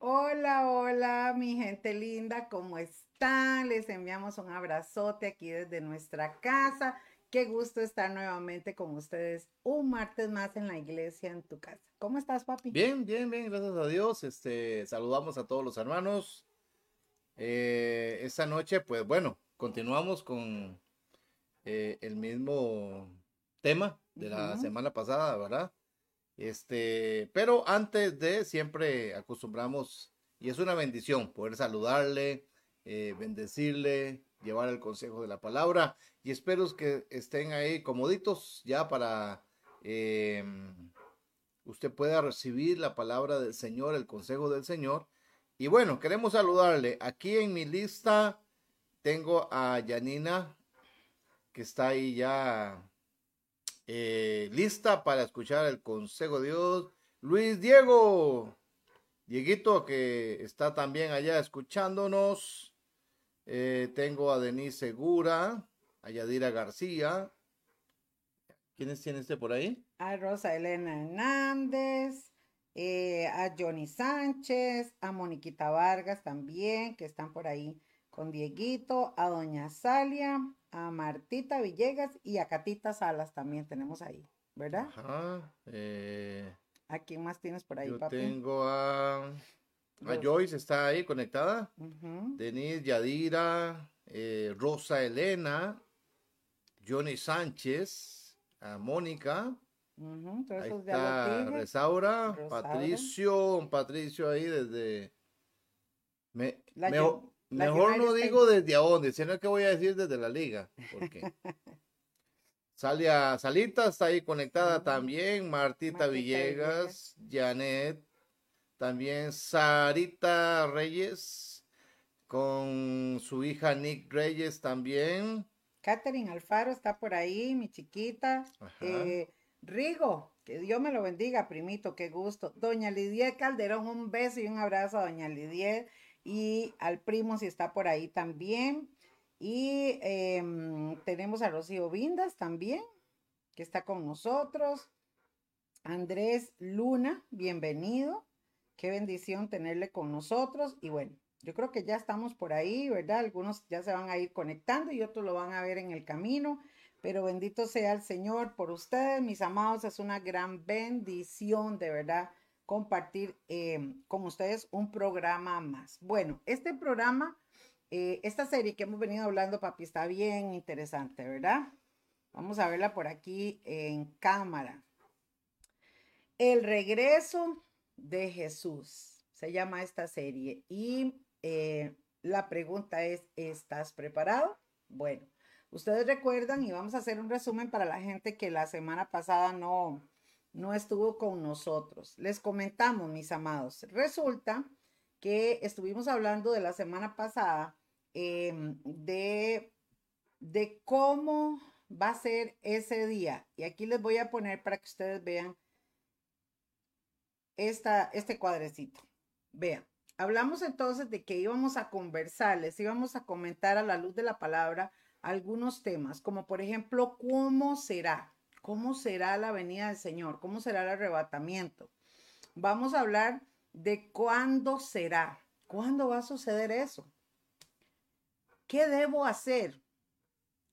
Hola, hola, mi gente linda, ¿cómo están? Les enviamos un abrazote aquí desde nuestra casa. Qué gusto estar nuevamente con ustedes un martes más en la iglesia en tu casa. ¿Cómo estás, papi? Bien, bien, bien, gracias a Dios. Este, saludamos a todos los hermanos. Eh, esta noche, pues bueno, continuamos con eh, el mismo tema de la semana pasada, ¿verdad? Este, pero antes de siempre acostumbramos, y es una bendición poder saludarle, eh, bendecirle, llevar el consejo de la palabra, y espero que estén ahí comoditos ya para eh, usted pueda recibir la palabra del Señor, el consejo del Señor. Y bueno, queremos saludarle. Aquí en mi lista tengo a Yanina, que está ahí ya eh, lista para escuchar el consejo de Dios. Luis Diego, Dieguito, que está también allá escuchándonos. Eh, tengo a Denise Segura, a Yadira García. ¿Quiénes tiene este por ahí? A Rosa Elena Hernández, eh, a Johnny Sánchez, a Moniquita Vargas también, que están por ahí con Dieguito, a Doña Salia, a Martita Villegas y a Catita Salas también tenemos ahí, ¿verdad? Ajá. eh, ¿A quién más tienes por ahí, yo papi? tengo a. Joyce, está ahí conectada. Ujú. Denise Yadira, eh, Rosa Elena, Johnny Sánchez, a Mónica. Ujú, todos Ahí de está. Resaura, Rosaura. Patricio, Patricio ahí desde... Me- La la mejor no digo desde a dónde, sino que voy a decir desde la liga. Porque Salia Salita está ahí conectada Ujú. también, Martita, Martita Villegas, Janet, también Sarita Reyes, con su hija Nick Reyes también. Catherine Alfaro está por ahí, mi chiquita. Eh, Rigo, que Dios me lo bendiga, primito, qué gusto. Doña Lidia Calderón, un beso y un abrazo a Doña Lidia y al primo si está por ahí también. Y em, tenemos a Rocío Vindas también, que está con nosotros. Andrés Luna, bienvenido. Qué bendición tenerle con nosotros. Y bueno, yo creo que ya estamos por ahí, ¿verdad? Algunos ya se van a ir conectando y otros lo van a ver en el camino. Pero bendito sea el Señor por ustedes, mis amados. Es una gran bendición, de verdad, compartir eh, con ustedes un programa más. Bueno, este programa, eh, esta serie que hemos venido hablando, papi, está bien interesante, ¿verdad? Vamos a verla por aquí en cámara. El regreso de Jesús, se llama esta serie. Y eh, la pregunta es, ¿estás preparado? Bueno. Ustedes recuerdan y vamos a hacer un resumen para la gente que la semana pasada no, no estuvo con nosotros. Les comentamos, mis amados. Resulta que estuvimos hablando de la semana pasada eh, de, de cómo va a ser ese día. Y aquí les voy a poner para que ustedes vean esta, este cuadrecito. Vean. Hablamos entonces de que íbamos a conversar, les íbamos a comentar a la luz de la palabra algunos temas, como por ejemplo, ¿cómo será? ¿Cómo será la venida del Señor? ¿Cómo será el arrebatamiento? Vamos a hablar de cuándo será, cuándo va a suceder eso. ¿Qué debo hacer?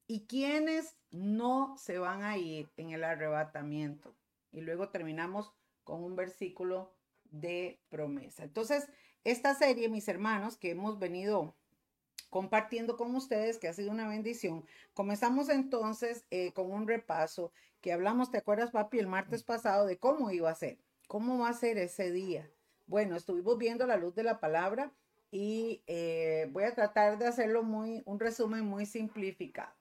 ¿Y quiénes no se van a ir en el arrebatamiento? Y luego terminamos con un versículo de promesa. Entonces, esta serie, mis hermanos, que hemos venido compartiendo con ustedes, que ha sido una bendición. Comenzamos entonces eh, con un repaso que hablamos, ¿te acuerdas, papi, el martes pasado de cómo iba a ser? ¿Cómo va a ser ese día? Bueno, estuvimos viendo la luz de la palabra y eh, voy a tratar de hacerlo muy, un resumen muy simplificado.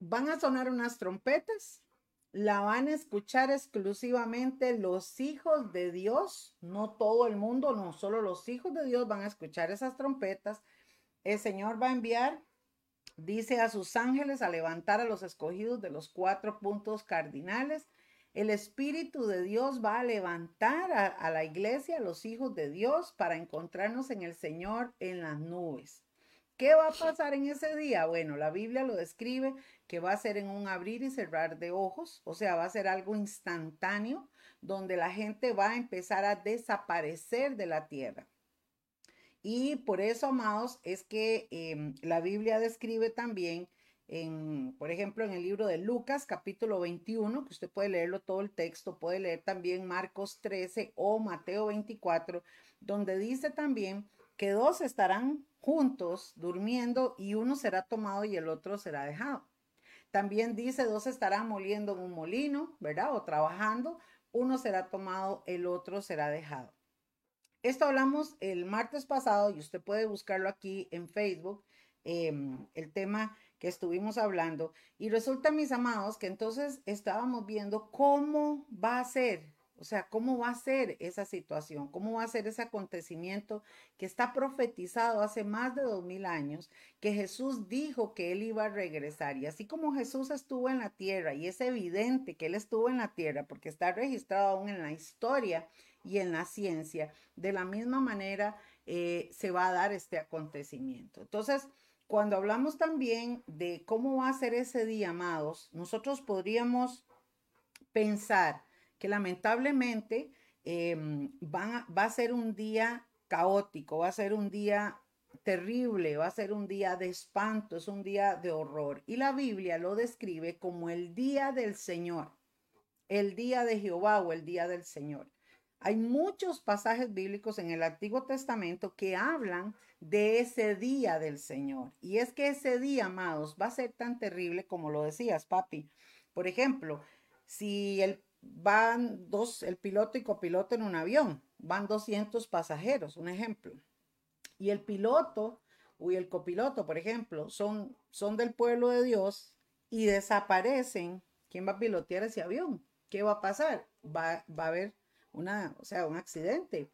Van a sonar unas trompetas, la van a escuchar exclusivamente los hijos de Dios, no todo el mundo, no solo los hijos de Dios van a escuchar esas trompetas. El Señor va a enviar, dice a sus ángeles, a levantar a los escogidos de los cuatro puntos cardinales. El Espíritu de Dios va a levantar a, a la iglesia, a los hijos de Dios, para encontrarnos en el Señor en las nubes. ¿Qué va a pasar en ese día? Bueno, la Biblia lo describe que va a ser en un abrir y cerrar de ojos, o sea, va a ser algo instantáneo, donde la gente va a empezar a desaparecer de la tierra. Y por eso, amados, es que em, la Biblia describe también, en, por ejemplo, en el libro de Lucas, capítulo 21, que usted puede leerlo todo el texto, puede leer también Marcos 13 o Mateo 24, donde dice también que dos estarán juntos durmiendo y uno será tomado y el otro será dejado. También dice, dos estarán moliendo en un molino, ¿verdad? O trabajando, uno será tomado, el otro será dejado. Esto hablamos el martes pasado y usted puede buscarlo aquí en Facebook, em, el tema que estuvimos hablando. Y resulta, mis amados, que entonces estábamos viendo cómo va a ser o sea, ¿cómo va a ser esa situación? ¿Cómo va a ser ese acontecimiento que está profetizado hace más de dos mil años, que Jesús dijo que él iba a regresar? Y así como Jesús estuvo en la tierra, y es evidente que él estuvo en la tierra porque está registrado aún en la historia y en la ciencia, de la misma manera eh, se va a dar este acontecimiento. Entonces, cuando hablamos también de cómo va a ser ese día, amados, nosotros podríamos pensar, que lamentablemente em, va a ser un día caótico, va a ser un día terrible, va a ser un día de espanto, es un día de horror. Y la Biblia lo describe como el día del Señor, el día de Jehová o el día del Señor. Hay muchos pasajes bíblicos en el Antiguo Testamento que hablan de ese día del Señor. Y es que ese día, amados, va a ser tan terrible como lo decías, papi. Por ejemplo, si el van dos, el piloto y copiloto en un avión, van 200 pasajeros, un ejemplo. Y el piloto y el copiloto, por ejemplo, son, son del pueblo de Dios y desaparecen. ¿Quién va a pilotear ese avión? ¿Qué va a pasar? Va, va a haber una, o sea, un accidente.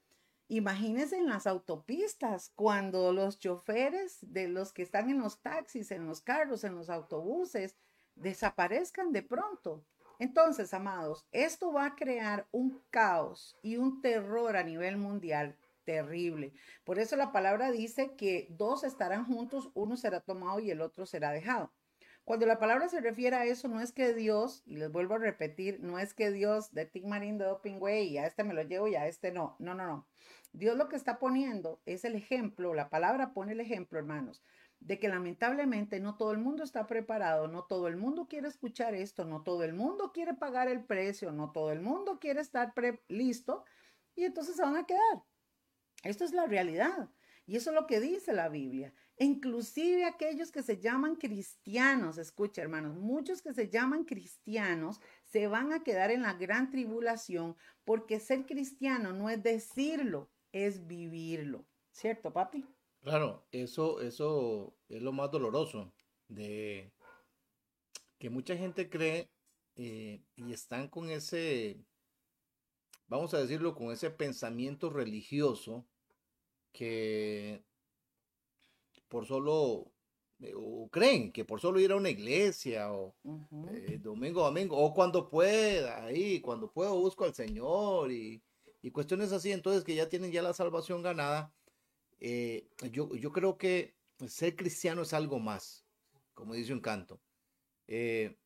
Imagínense en las autopistas, cuando los choferes de los que están en los taxis, en los carros, en los autobuses, desaparezcan de pronto. Entonces, amados, esto va a crear un caos y un terror a nivel mundial terrible. Por eso la palabra dice que dos estarán juntos, uno será tomado y el otro será dejado. Cuando la palabra se refiere a eso, no es que Dios, y les vuelvo a repetir, no es que Dios de Tig Marín de Doping y a este me lo llevo y a este no. No, no, no. Dios lo que está poniendo es el ejemplo, la palabra pone el ejemplo, hermanos, de que lamentablemente no todo el mundo está preparado, no todo el mundo quiere escuchar esto, no todo el mundo quiere pagar el precio, no todo el mundo quiere estar listo y entonces se van a quedar. Esto es la realidad y eso es lo que dice la Biblia. Inclusive aquellos que se llaman cristianos, escucha hermanos, muchos que se llaman cristianos se van a quedar en la gran tribulación porque ser cristiano no es decirlo, es vivirlo. ¿Cierto, papi? Claro, eso, eso es lo más doloroso de que mucha gente cree eh, y están con ese, vamos a decirlo, con ese pensamiento religioso que por solo, eh, o creen que por solo ir a una iglesia o eh, domingo a domingo, o cuando pueda, ahí, cuando puedo busco al Señor y, y cuestiones así, entonces que ya tienen ya la salvación ganada eh, yo, yo, creo que ser cristiano es algo más, como dice un canto. Eh,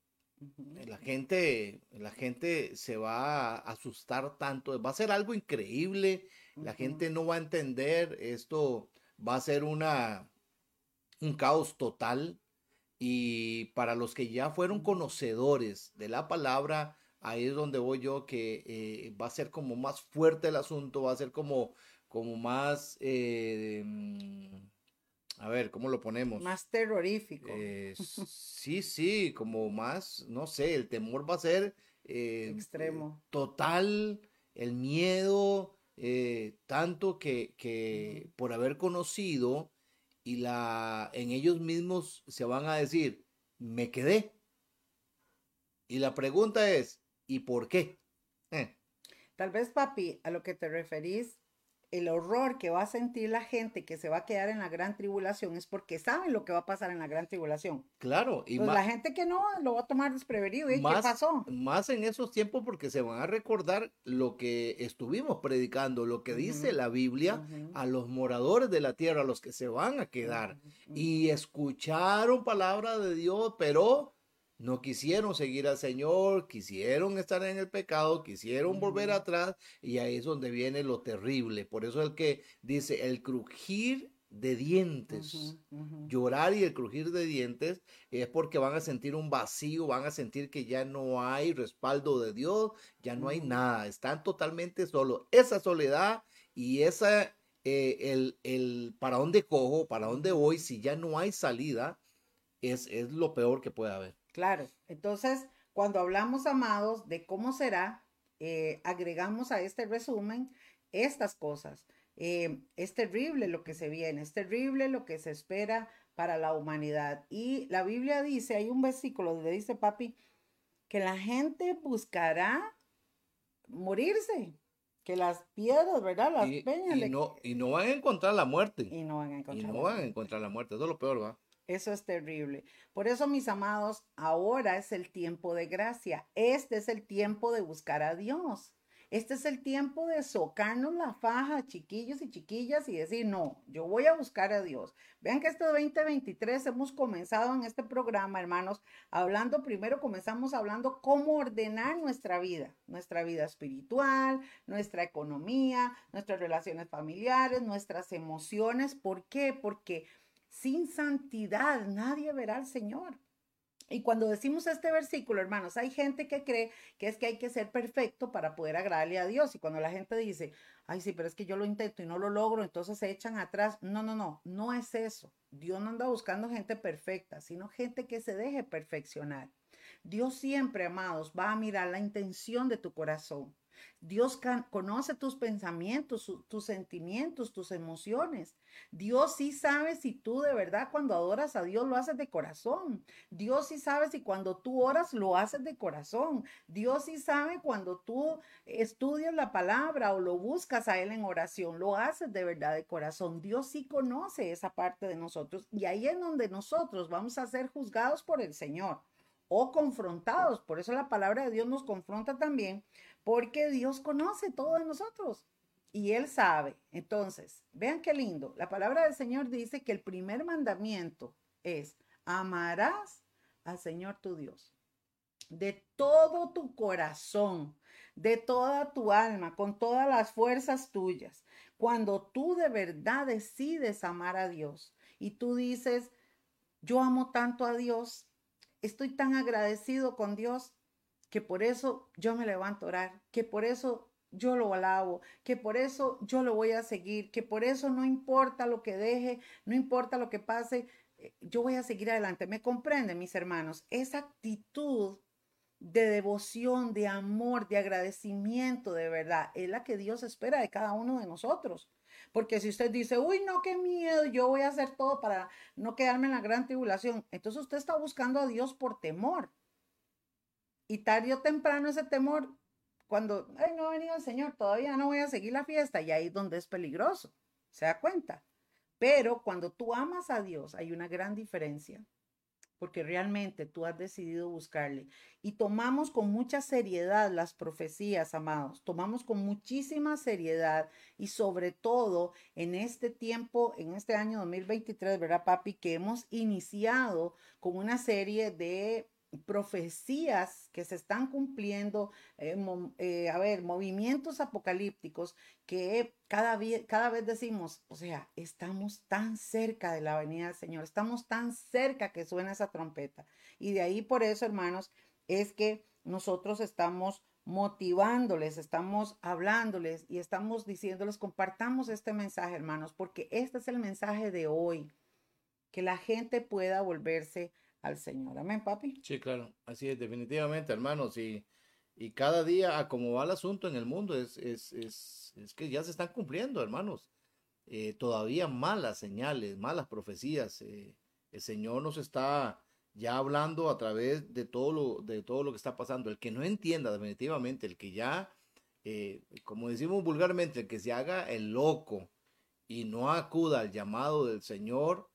la gente, la gente se va a asustar tanto, va a ser algo increíble, la gente no va a entender, esto va a ser una, un caos total. Y para los que ya fueron conocedores de la palabra, ahí es donde voy yo, que eh, va a ser como más fuerte el asunto, va a ser como como más, eh, mm, a ver, ¿cómo lo ponemos? Más terrorífico. Eh, sí, sí, como más, no sé, el temor va a ser eh, extremo. Total, el miedo, tanto que, que por haber conocido y la, en ellos mismos se van a decir, me quedé. Y la pregunta es, ¿y por qué? Tal vez, papi, a lo que te referís el horror que va a sentir la gente que se va a quedar en la gran tribulación es porque saben lo que va a pasar en la gran tribulación. Claro, y pues la gente que no lo va a tomar desprevenido. ¿Y qué pasó? Más en esos tiempos porque se van a recordar lo que estuvimos predicando, lo que dice la Biblia a los moradores de la tierra, a los que se van a quedar. Y escucharon palabra de Dios, pero no quisieron seguir al Señor, quisieron estar en el pecado, quisieron volver atrás y ahí es donde viene lo terrible. Por eso el que dice el crujir de dientes, llorar y el crujir de dientes es porque van a sentir un vacío, van a sentir que ya no hay respaldo de Dios, ya no hay nada, están totalmente solos. Esa soledad y esa, eh, el, el para dónde cojo, para dónde voy, si ya no hay salida, es, es lo peor que puede haber. Claro, entonces cuando hablamos, amados, de cómo será, eh, agregamos a este resumen estas cosas. Eh, es terrible lo que se viene, es terrible lo que se espera para la humanidad. Y la Biblia dice, hay un versículo donde dice, papi, que la gente buscará morirse, que las piedras, ¿verdad? Las peñas. Y, no, y no van a encontrar la muerte. Y no van a encontrar, y no van a encontrar la muerte. Eso es lo peor, ¿va? Eso es terrible. Por eso, mis amados, ahora es el tiempo de gracia. Este es el tiempo de buscar a Dios. Este es el tiempo de socarnos la faja, chiquillos y chiquillas, y decir, no, yo voy a buscar a Dios. Vean que este 2023 hemos comenzado en este programa, hermanos, hablando, primero comenzamos hablando cómo ordenar nuestra vida, nuestra vida espiritual, nuestra economía, nuestras relaciones familiares, nuestras emociones. ¿Por qué? Porque sin santidad nadie verá al Señor. Y cuando decimos este versículo, hermanos, hay gente que cree que es que hay que ser perfecto para poder agradarle a Dios. Y cuando la gente dice, ay, sí, pero es que yo lo intento y no lo logro, entonces se echan atrás. No, no, no, no es eso. Dios no anda buscando gente perfecta, sino gente que se deje perfeccionar. Dios siempre, amados, va a mirar la intención de tu corazón. Dios conoce tus pensamientos, tus sentimientos, tus emociones. Dios sí sabe si tú de verdad cuando adoras a Dios lo haces de corazón. Dios sí sabe si cuando tú oras lo haces de corazón. Dios sí sabe cuando tú estudias la palabra o lo buscas a Él en oración, lo haces de verdad de corazón. Dios sí conoce esa parte de nosotros y ahí es donde nosotros vamos a ser juzgados por el Señor o confrontados. Por eso la palabra de Dios nos confronta también porque Dios conoce todo de nosotros y Él sabe. Entonces, vean qué lindo. La palabra del Señor dice que el primer mandamiento es, amarás al Señor tu Dios de todo tu corazón, de toda tu alma, con todas las fuerzas tuyas. Cuando tú de verdad decides amar a Dios y tú dices, yo amo tanto a Dios, estoy tan agradecido con Dios que por eso yo me levanto a orar, que por eso yo lo alabo, que por eso yo lo voy a seguir, que por eso no importa lo que deje, no importa lo que pase, eh, yo voy a seguir adelante. ¿Me comprenden, mis hermanos? Esa actitud de devoción, de amor, de agradecimiento, de verdad, es la que Dios espera de cada uno de nosotros. Porque si usted dice, uy, no, qué miedo, yo voy a hacer todo para no quedarme en la gran tribulación, entonces usted está buscando a Dios por temor. Y tarde o temprano ese temor, cuando, ay, no ha venido el Señor, todavía no voy a seguir la fiesta, y ahí es donde es peligroso, ¿se da cuenta? Pero cuando tú amas a Dios, hay una gran diferencia, porque realmente tú has decidido buscarle. Y tomamos con mucha seriedad las profecías, amados, tomamos con muchísima seriedad y sobre todo en este tiempo, en este año 2023, ¿verdad, papi? Que hemos iniciado con una serie de profecías que se están cumpliendo, eh, eh, a ver, movimientos apocalípticos que cada, cada vez decimos, o sea, estamos tan cerca de la venida del Señor, estamos tan cerca que suena esa trompeta. Y de ahí por eso, hermanos, es que nosotros estamos motivándoles, estamos hablándoles y estamos diciéndoles, compartamos este mensaje, hermanos, porque este es el mensaje de hoy, que la gente pueda volverse al Señor. Amén, papi. Sí, claro, así es, definitivamente, hermanos. Y, y cada día, a como va el asunto en el mundo, es, es, es, es que ya se están cumpliendo, hermanos. Eh, todavía malas señales, malas profecías. Eh, el Señor nos está ya hablando a través de todo lo, de todo lo que está pasando. El que no entienda definitivamente, el que ya, eh, como decimos vulgarmente, el que se haga el loco y no acuda al llamado del Señor,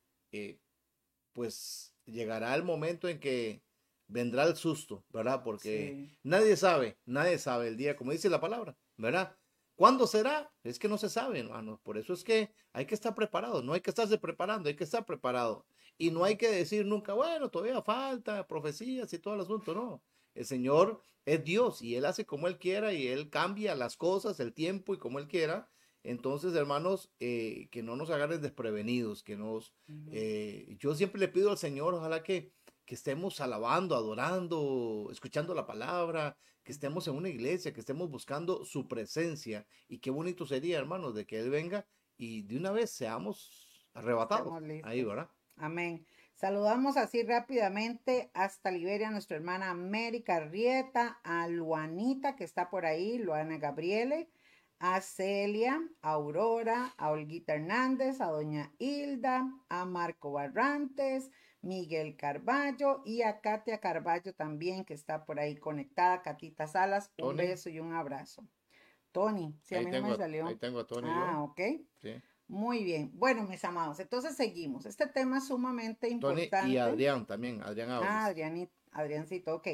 pues llegará el momento en que vendrá el susto, ¿verdad? Porque nadie sabe, nadie sabe el día, como dice la palabra, ¿verdad? ¿Cuándo será? Es que no se sabe, hermano. Por eso es que hay que estar preparado. No hay que estarse preparando, hay que estar preparado. Y no hay que decir nunca, bueno, todavía falta profecías y todo el asunto. No. El Señor es Dios y Él hace como Él quiera y Él cambia las cosas, el tiempo y como Él quiera. Entonces, hermanos, eh, que no nos agarren desprevenidos, que nos... Eh, yo siempre le pido al Señor, ojalá que, que estemos alabando, adorando, escuchando la palabra, que estemos en una iglesia, que estemos buscando su presencia. Y qué bonito sería, hermanos, de que Él venga y de una vez seamos arrebatados. Ahí, ¿verdad? Amén. Saludamos así rápidamente hasta Liberia a nuestra hermana América Rieta, a Luanita que está por ahí, Luana Gabriele, a Celia, a Aurora, a Olguita Hernández, a Doña Hilda, a Marco Barrantes, Miguel Carballo y a Katia Carballo también, que está por ahí conectada. Catita Salas, un beso y un abrazo. Tony, si a mí no me salió. Ahí tengo a Tony. Ah, ok. Muy bien. Bueno, mis amados, entonces seguimos. Este tema es sumamente importante. Tony y Adrián también, Adrián Ah, Adrián, Adriancito, ok.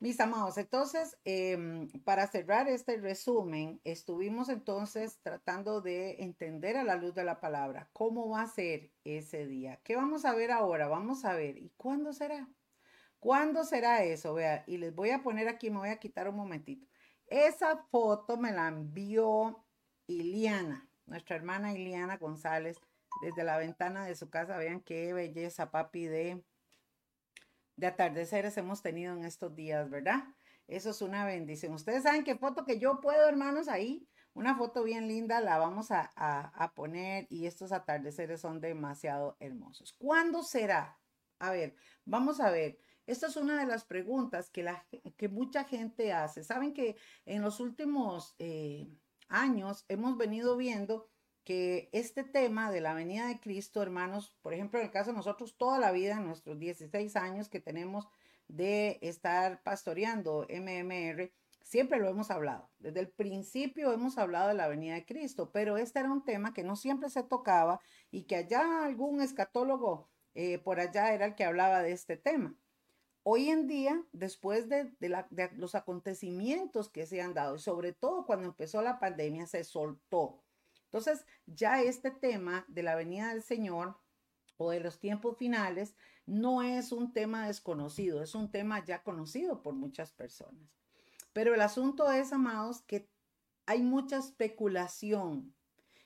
Mis amados, entonces, em, para cerrar este resumen, estuvimos entonces tratando de entender a la luz de la palabra cómo va a ser ese día. ¿Qué vamos a ver ahora? Vamos a ver, ¿y cuándo será? ¿Cuándo será eso? Vea, y les voy a poner aquí, me voy a quitar un momentito. Esa foto me la envió Iliana, nuestra hermana Iliana González, desde la ventana de su casa. Vean qué belleza, papi, de de atardeceres hemos tenido en estos días, ¿verdad? Eso es una bendición. Ustedes saben qué foto que yo puedo, hermanos, ahí. Una foto bien linda la vamos a, poner y estos atardeceres son demasiado hermosos. ¿Cuándo será? A ver, vamos a ver. Esta es una de las preguntas que, la, que mucha gente hace. Saben que en los últimos eh, años hemos venido viendo que este tema de la venida de Cristo, hermanos, por ejemplo, en el caso de nosotros, toda la vida, en nuestros 16 años que tenemos de estar pastoreando MMR, siempre lo hemos hablado. Desde el principio hemos hablado de la venida de Cristo, pero este era un tema que no siempre se tocaba y que allá algún escatólogo eh, por allá era el que hablaba de este tema. Hoy en día, después de, de los acontecimientos que se han dado, y sobre todo cuando empezó la pandemia, se soltó entonces, ya este tema de la venida del Señor o de los tiempos finales no es un tema desconocido, es un tema ya conocido por muchas personas. Pero el asunto es, amados, que hay mucha especulación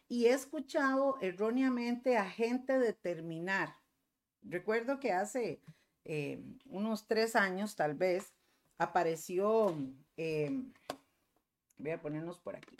y he escuchado erróneamente a gente determinar. Recuerdo que hace eh, unos tres años, tal vez, apareció, eh, voy a ponernos por aquí,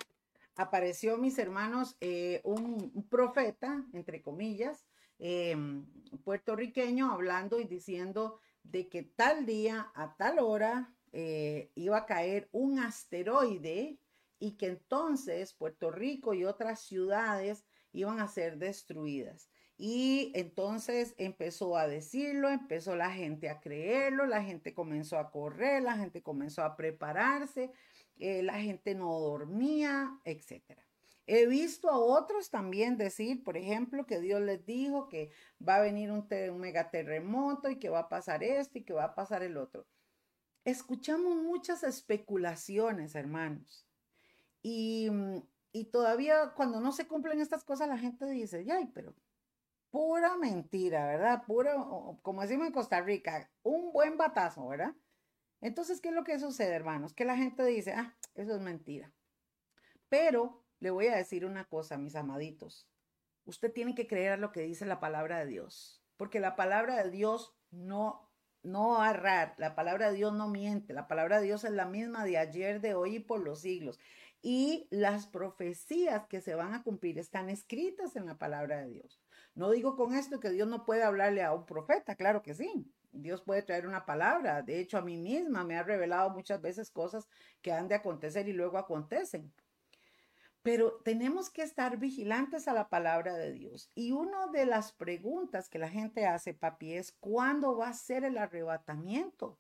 apareció, mis hermanos, eh, un, profeta, entre comillas, em, puertorriqueño, hablando y diciendo de que tal día, a tal hora, eh, iba a caer un asteroide y que entonces Puerto Rico y otras ciudades iban a ser destruidas. Y entonces empezó a decirlo, empezó la gente a creerlo, la gente comenzó a correr, la gente comenzó a prepararse, eh, la gente no dormía, etc. He visto a otros también decir, por ejemplo, que Dios les dijo que va a venir un, un megaterremoto y que va a pasar esto y que va a pasar el otro. Escuchamos muchas especulaciones, hermanos. Y, y todavía cuando no se cumplen estas cosas, la gente dice, ay, pero pura mentira, ¿verdad? Pura, como decimos en Costa Rica, un buen batazo, ¿verdad? Entonces, ¿qué es lo que sucede, hermanos? Que la gente dice, ah, eso es mentira. Pero le voy a decir una cosa, mis amaditos. Usted tiene que creer a lo que dice la palabra de Dios, porque la palabra de Dios no no arrar, la palabra de Dios no miente, la palabra de Dios es la misma de ayer, de hoy y por los siglos. Y las profecías que se van a cumplir están escritas en la palabra de Dios. No digo con esto que Dios no puede hablarle a un profeta, claro que sí, Dios puede traer una palabra. De hecho, a mí misma me ha revelado muchas veces cosas que han de acontecer y luego acontecen. Pero tenemos que estar vigilantes a la palabra de Dios. Y una de las preguntas que la gente hace, papi, es ¿cuándo va a ser el arrebatamiento?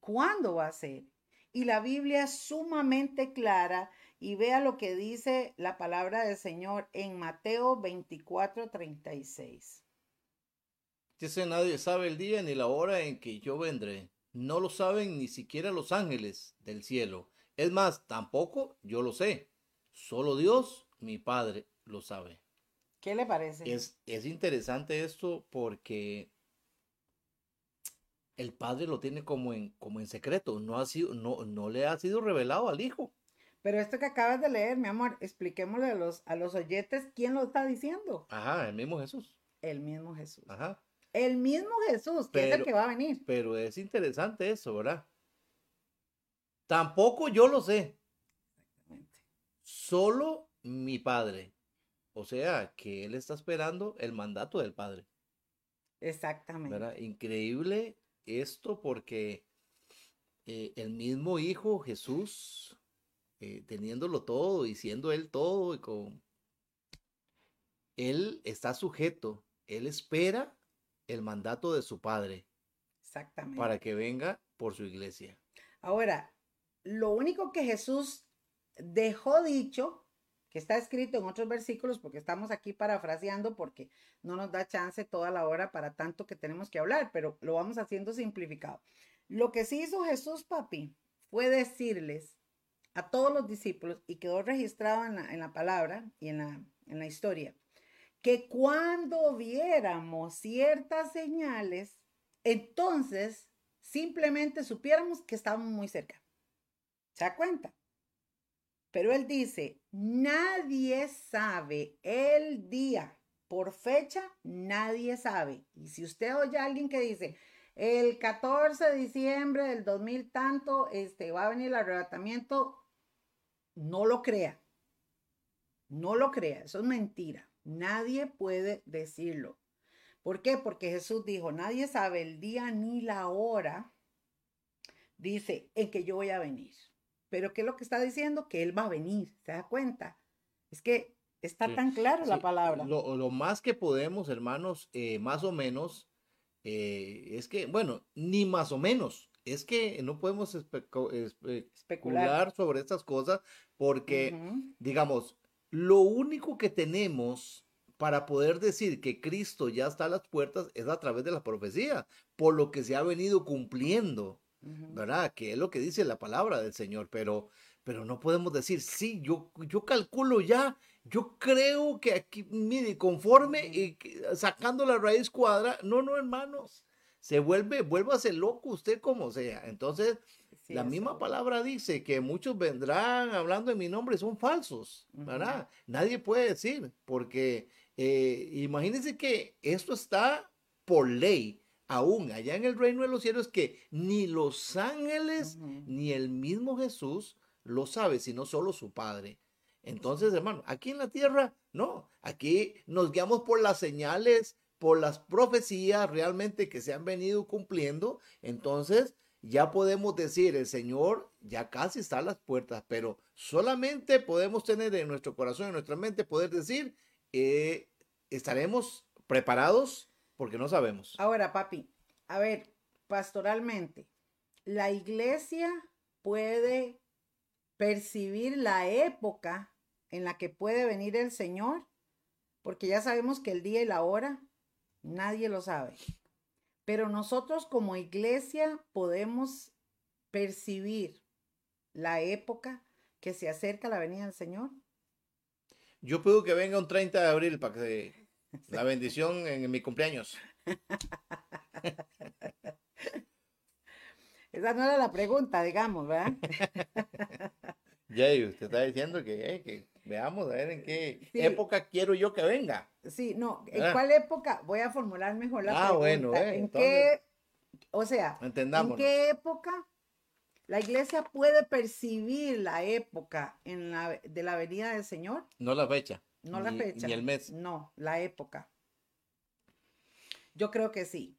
¿Cuándo va a ser? Y la Biblia es sumamente clara y vea lo que dice la palabra del Señor en Mateo 24, 36. Dice, nadie sabe el día ni la hora en que yo vendré. No lo saben ni siquiera los ángeles del cielo. Es más, tampoco yo lo sé. Solo Dios, mi Padre, lo sabe. ¿Qué le parece? Es, es interesante esto porque el Padre lo tiene como en, como en secreto, no, ha sido, no, no le ha sido revelado al Hijo. Pero esto que acabas de leer, mi amor, expliquémosle a los, a los oyentes quién lo está diciendo. Ajá, el mismo Jesús. El mismo Jesús. Ajá. El mismo Jesús, que es el que va a venir. Pero es interesante eso, ¿verdad? Tampoco yo lo sé. Solo mi padre. O sea, que él está esperando el mandato del padre. Exactamente. ¿verdad? Increíble esto porque eh, el mismo Hijo Jesús, eh, teniéndolo todo y siendo Él todo, y con... Él está sujeto, Él espera el mandato de su Padre. Exactamente. Para que venga por su iglesia. Ahora, lo único que Jesús dejó dicho, que está escrito en otros versículos, porque estamos aquí parafraseando, porque no nos da chance toda la hora para tanto que tenemos que hablar, pero lo vamos haciendo simplificado. Lo que sí hizo Jesús, papi, fue decirles a todos los discípulos, y quedó registrado en la, en la palabra y en la, en la historia, que cuando viéramos ciertas señales, entonces simplemente supiéramos que estábamos muy cerca. ¿Se da cuenta? Pero él dice, nadie sabe el día. Por fecha, nadie sabe. Y si usted oye a alguien que dice, el 14 de diciembre del 2000 tanto, este, va a venir el arrebatamiento, no lo crea. No lo crea, eso es mentira. Nadie puede decirlo. ¿Por qué? Porque Jesús dijo, nadie sabe el día ni la hora, dice, en que yo voy a venir. Pero ¿qué es lo que está diciendo? Que Él va a venir, ¿se da cuenta? Es que está Sí, tan claro la palabra. Lo, lo más que podemos, hermanos, eh, más o menos, eh, es que, bueno, ni más o menos, es que no podemos especu- espe- Especular. especular sobre estas cosas porque, digamos, lo único que tenemos para poder decir que Cristo ya está a las puertas es a través de la profecía, por lo que se ha venido cumpliendo. ¿verdad? Que es lo que dice la palabra del Señor, pero, pero no podemos decir, sí, yo, yo calculo ya, yo creo que aquí, mire, conforme y sacando la raíz cuadra, no, no, hermanos, se vuelve, vuélvase loco usted como sea. Entonces, Sí, la eso. misma palabra dice que muchos vendrán hablando en mi nombre, son falsos, ¿verdad? Nadie puede decir, porque eh, imagínense que esto está por ley, aún allá en el reino de los cielos, que ni los ángeles ni el mismo Jesús lo sabe, sino solo su Padre. Entonces, hermano, aquí en la tierra, no, aquí nos guiamos por las señales, por las profecías realmente que se han venido cumpliendo. Entonces, ya podemos decir, el Señor ya casi está a las puertas, pero solamente podemos tener en nuestro corazón, en nuestra mente, poder decir, eh, estaremos preparados porque no sabemos. Ahora, papi, a ver, pastoralmente, la iglesia puede percibir la época en la que puede venir el Señor, porque ya sabemos que el día y la hora nadie lo sabe. Pero nosotros como iglesia podemos percibir la época que se acerca la venida del Señor. Yo pido que venga un 30 de abril para que la bendición en mi cumpleaños. Esa no era la pregunta, digamos, ¿verdad? Ya, y usted está diciendo que, eh, que veamos a ver en qué Sí. época quiero yo que venga. Sí, no, ¿en Ah. cuál época? Voy a formular mejor la Ah, pregunta. bueno, eh, ¿En entonces- qué, o sea, ¿en qué época la iglesia puede percibir la época en la, de la venida del Señor? No la fecha. No la ni- fecha. Ni el mes. No, la época. Yo creo que sí.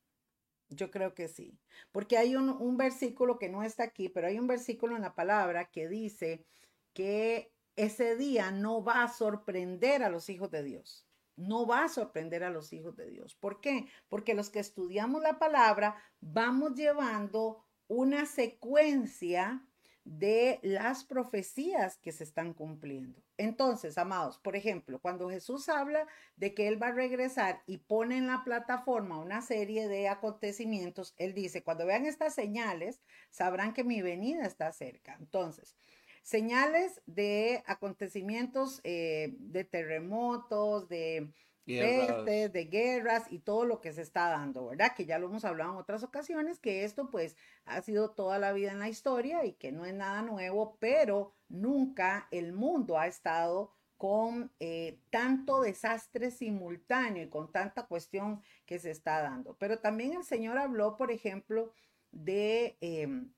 Yo creo que sí. Porque hay un, un versículo que no está aquí, pero hay un versículo en la palabra que dice que ese día no va a sorprender a los hijos de Dios. No va a sorprender a los hijos de Dios. ¿Por qué? Porque los que estudiamos la palabra vamos llevando una secuencia de las profecías que se están cumpliendo. Entonces, amados, por ejemplo, cuando Jesús habla de que Él va a regresar y pone en la plataforma una serie de acontecimientos, Él dice, cuando vean estas señales, sabrán que mi venida está cerca. Entonces, señales de acontecimientos eh, de terremotos, de pestes, de guerras y todo lo que se está dando, ¿verdad? Que ya lo hemos hablado en otras ocasiones, que esto pues ha sido toda la vida en la historia y que no es nada nuevo, pero nunca el mundo ha estado con eh, tanto desastre simultáneo y con tanta cuestión que se está dando. Pero también el Señor habló, por ejemplo, de, em,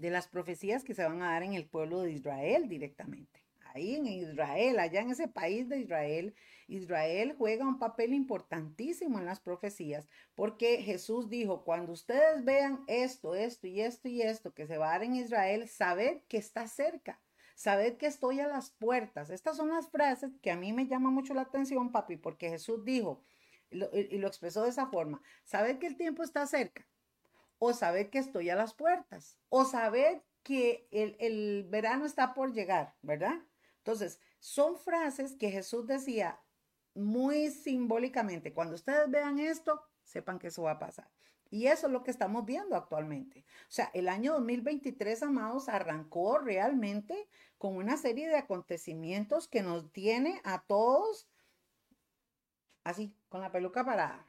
de las profecías que se van a dar en el pueblo de Israel directamente. Ahí en Israel, allá en ese país de Israel, Israel juega un papel importantísimo en las profecías, porque Jesús dijo, cuando ustedes vean esto, esto y esto y esto que se va a dar en Israel, sabed que está cerca Sabed que estoy a las puertas. Estas son las frases que a mí me llama mucho la atención, papi, porque Jesús dijo y lo expresó de esa forma. Sabed que el tiempo está cerca. O sabed que estoy a las puertas. O sabed que el, el verano está por llegar, ¿verdad? Entonces, son frases que Jesús decía muy simbólicamente. Cuando ustedes vean esto, sepan que eso va a pasar. Y eso es lo que estamos viendo actualmente. O sea, el año 2023, amados, arrancó realmente con una serie de acontecimientos que nos tiene a todos así, con la peluca parada.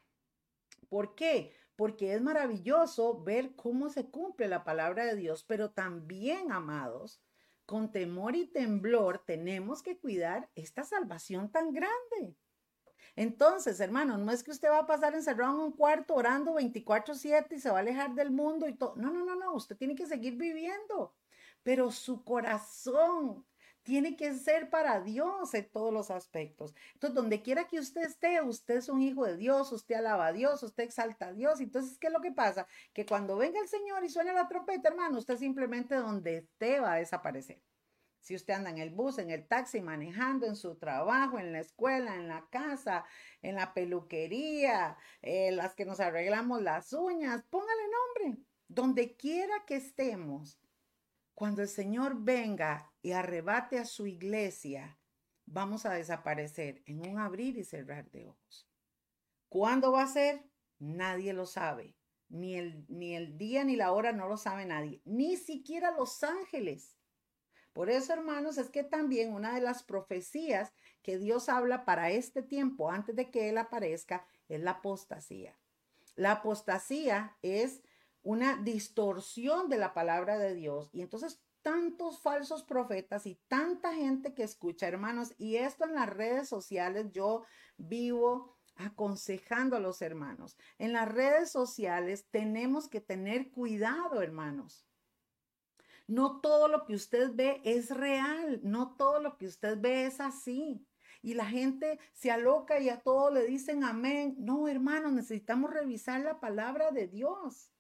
¿Por qué? Porque es maravilloso ver cómo se cumple la palabra de Dios, pero también, amados, con temor y temblor tenemos que cuidar esta salvación tan grande. Entonces, hermanos, no es que usted va a pasar encerrado en un cuarto orando 24/7 y se va a alejar del mundo y todo. No, no, no, no, usted tiene que seguir viviendo pero su corazón tiene que ser para Dios en todos los aspectos. Entonces, donde quiera que usted esté, usted es un hijo de Dios, usted alaba a Dios, usted exalta a Dios. Entonces, ¿qué es lo que pasa? Que cuando venga el Señor y suene la trompeta, hermano, usted simplemente donde esté va a desaparecer. Si usted anda en el bus, en el taxi, manejando, en su trabajo, en la escuela, en la casa, en la peluquería, eh, las que nos arreglamos las uñas, póngale nombre. Donde quiera que estemos, cuando el Señor venga y arrebate a su iglesia, vamos a desaparecer en un abrir y cerrar de ojos. ¿Cuándo va a ser? Nadie lo sabe. Ni el, ni el día ni la hora no lo sabe nadie. Ni siquiera los ángeles. Por eso, hermanos, es que también una de las profecías que Dios habla para este tiempo, antes de que Él aparezca, es la apostasía. La apostasía es una distorsión de la palabra de Dios. Y entonces tantos falsos profetas y tanta gente que escucha, hermanos, y esto en las redes sociales yo vivo aconsejando a los hermanos. En las redes sociales tenemos que tener cuidado, hermanos. No todo lo que usted ve es real, no todo lo que usted ve es así. Y la gente se aloca y a todo le dicen amén. No, hermanos, necesitamos revisar la palabra de Dios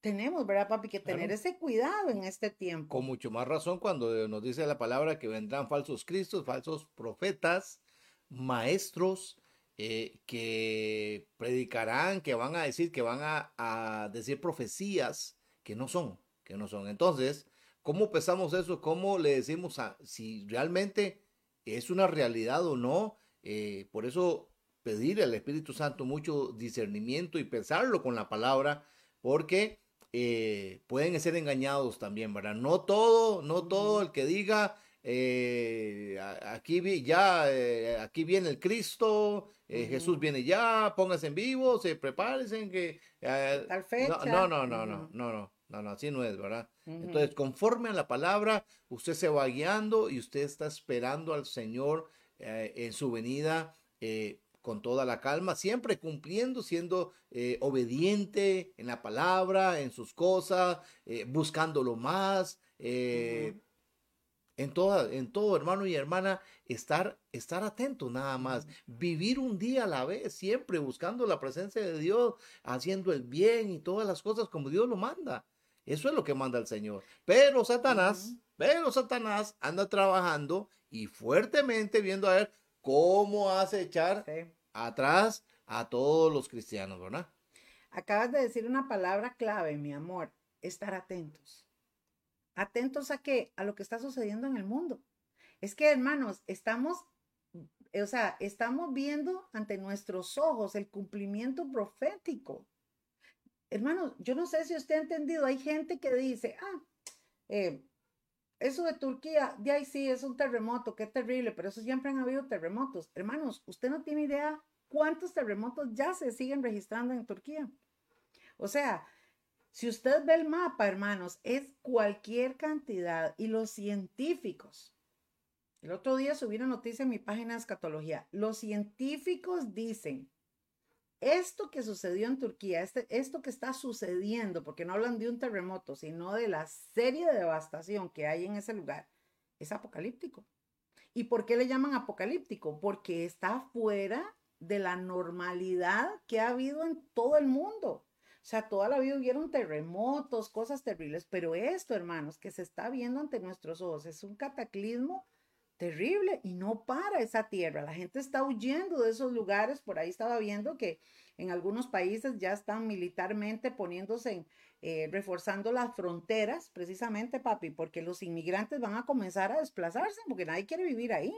tenemos, ¿verdad, papi? Que tener ese cuidado en este tiempo. Con mucho más razón cuando nos dice la palabra que vendrán falsos cristos, falsos profetas, maestros, eh, que predicarán, que van a decir, que van a, a, decir profecías que no son, que no son. Entonces, ¿cómo pensamos eso? ¿Cómo le decimos a, si realmente es una realidad o no? Eh, por eso pedir al Espíritu Santo mucho discernimiento y pensarlo con la palabra, porque eh, pueden ser engañados también, ¿verdad? No todo, no todo el que diga, eh, aquí ya, eh, aquí viene el Cristo, Jesús viene ya, pónganse en vivo, se prepárense que... Tal fecha. No, no, no, no, no, no, no, no, así no es, ¿verdad? Entonces, conforme a la palabra, usted se va guiando y usted está esperando al Señor en su venida con toda la calma, siempre cumpliendo, siendo eh, obediente en la palabra, en sus cosas, eh, buscándolo más, eh, en, toda, en todo, hermano y hermana, estar, estar atento nada más, vivir un día a la vez, siempre buscando la presencia de Dios, haciendo el bien y todas las cosas como Dios lo manda. Eso es lo que manda el Señor. Pero Satanás, pero Satanás anda trabajando y fuertemente viendo a ver cómo hace echar atrás a todos los cristianos, ¿verdad? Acabas de decir una palabra clave, mi amor, estar atentos. Atentos a qué? A lo que está sucediendo en el mundo. Es que, hermanos, estamos, o sea, estamos viendo ante nuestros ojos el cumplimiento profético. Hermanos, yo no sé si usted ha entendido, hay gente que dice, ah, eh, eso de Turquía, de ahí sí, es un terremoto, qué terrible, pero eso siempre han habido terremotos. Hermanos, usted no tiene idea cuántos terremotos ya se siguen registrando en Turquía. O sea, si usted ve el mapa, hermanos, es cualquier cantidad y los científicos, el otro día subí una noticia en mi página de escatología, los científicos dicen, esto que sucedió en Turquía, este, esto que está sucediendo, porque no hablan de un terremoto, sino de la serie de devastación que hay en ese lugar, es apocalíptico. ¿Y por qué le llaman apocalíptico? Porque está fuera de la normalidad que ha habido en todo el mundo. O sea, toda la vida hubieron terremotos, cosas terribles, pero esto, hermanos, que se está viendo ante nuestros ojos es un cataclismo terrible y no para esa tierra. La gente está huyendo de esos lugares. Por ahí estaba viendo que en algunos países ya están militarmente poniéndose en, eh, reforzando las fronteras, precisamente, papi, porque los inmigrantes van a comenzar a desplazarse porque nadie quiere vivir ahí.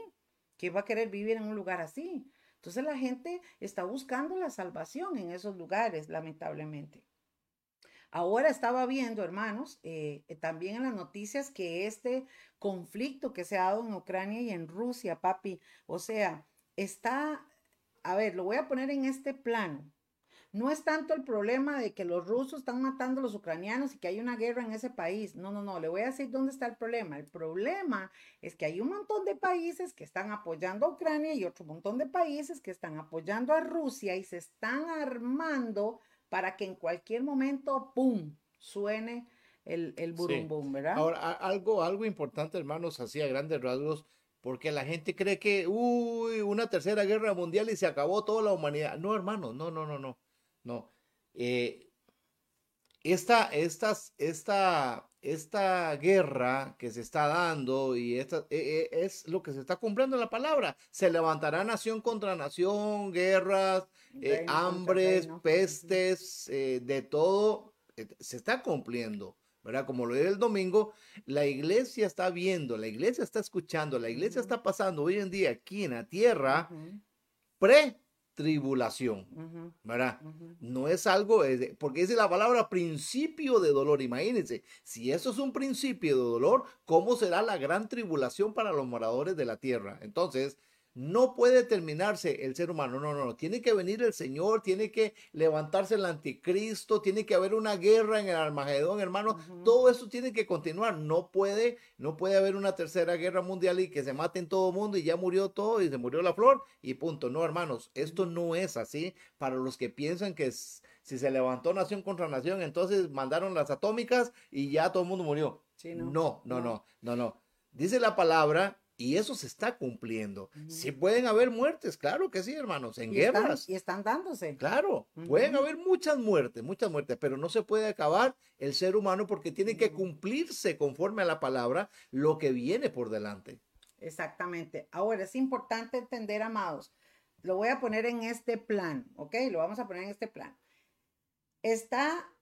¿Quién va a querer vivir en un lugar así? Entonces la gente está buscando la salvación en esos lugares, lamentablemente. Ahora estaba viendo, hermanos, eh, eh, también en las noticias que este conflicto que se ha dado en Ucrania y en Rusia, papi, o sea, está, a ver, lo voy a poner en este plano. No es tanto el problema de que los rusos están matando a los ucranianos y que hay una guerra en ese país. No, no, no, le voy a decir dónde está el problema. El problema es que hay un montón de países que están apoyando a Ucrania y otro montón de países que están apoyando a Rusia y se están armando para que en cualquier momento, ¡pum!, suene el, el burum ¿verdad? Ahora, algo, algo importante, hermanos, así a grandes rasgos, porque la gente cree que, uy, una tercera guerra mundial y se acabó toda la humanidad. No, hermanos, no, no, no, no. No. Eh, esta, estas, esta, esta guerra que se está dando y esta, e, e, es lo que se está cumpliendo en la palabra. Se levantará nación contra nación, guerras, eh, hambres, pestes, eh, de todo. se está cumpliendo. ¿verdad? Como lo dije el domingo, la iglesia está viendo, la iglesia está escuchando, la iglesia está pasando hoy en día aquí en la tierra pre tribulación, ¿verdad? No es algo, porque dice la palabra principio de dolor. Imagínense, si eso es un principio de dolor, ¿cómo será la gran tribulación para los moradores de la tierra? Entonces, no puede terminarse el ser humano, no, no, no. Tiene que venir el Señor, tiene que levantarse el anticristo, tiene que haber una guerra en el Armagedón, hermano. Todo eso tiene que continuar. No puede, no puede haber una tercera guerra mundial y que se maten todo el mundo y ya murió todo y se murió la flor y punto. No, hermanos, esto no es así. Para los que piensan que si se levantó nación contra nación, entonces mandaron las atómicas y ya todo el mundo murió. no, no, no, no, no. no. Dice la palabra y eso se está cumpliendo. Sí pueden haber muertes, claro que sí, hermanos, en guerras. y están dándose. Claro, pueden haber muchas muertes, muchas muertes, pero no se puede acabar el ser humano porque tiene que cumplirse conforme a la palabra lo que viene por delante. Exactamente. Ahora es importante entender, amados, lo voy a poner en este plan, ¿ok? Lo vamos a poner en este plan. Está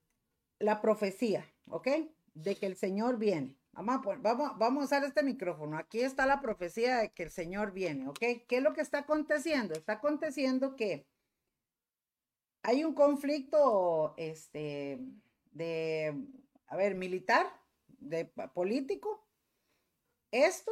la profecía, ¿ok? De que el Señor viene. Vamos a, vamos, vamos a usar este micrófono. Aquí está la profecía de que el Señor viene, ¿ok? ¿Qué es lo que está aconteciendo? Está aconteciendo que hay un conflicto, este, de, a ver, militar, de político. Esto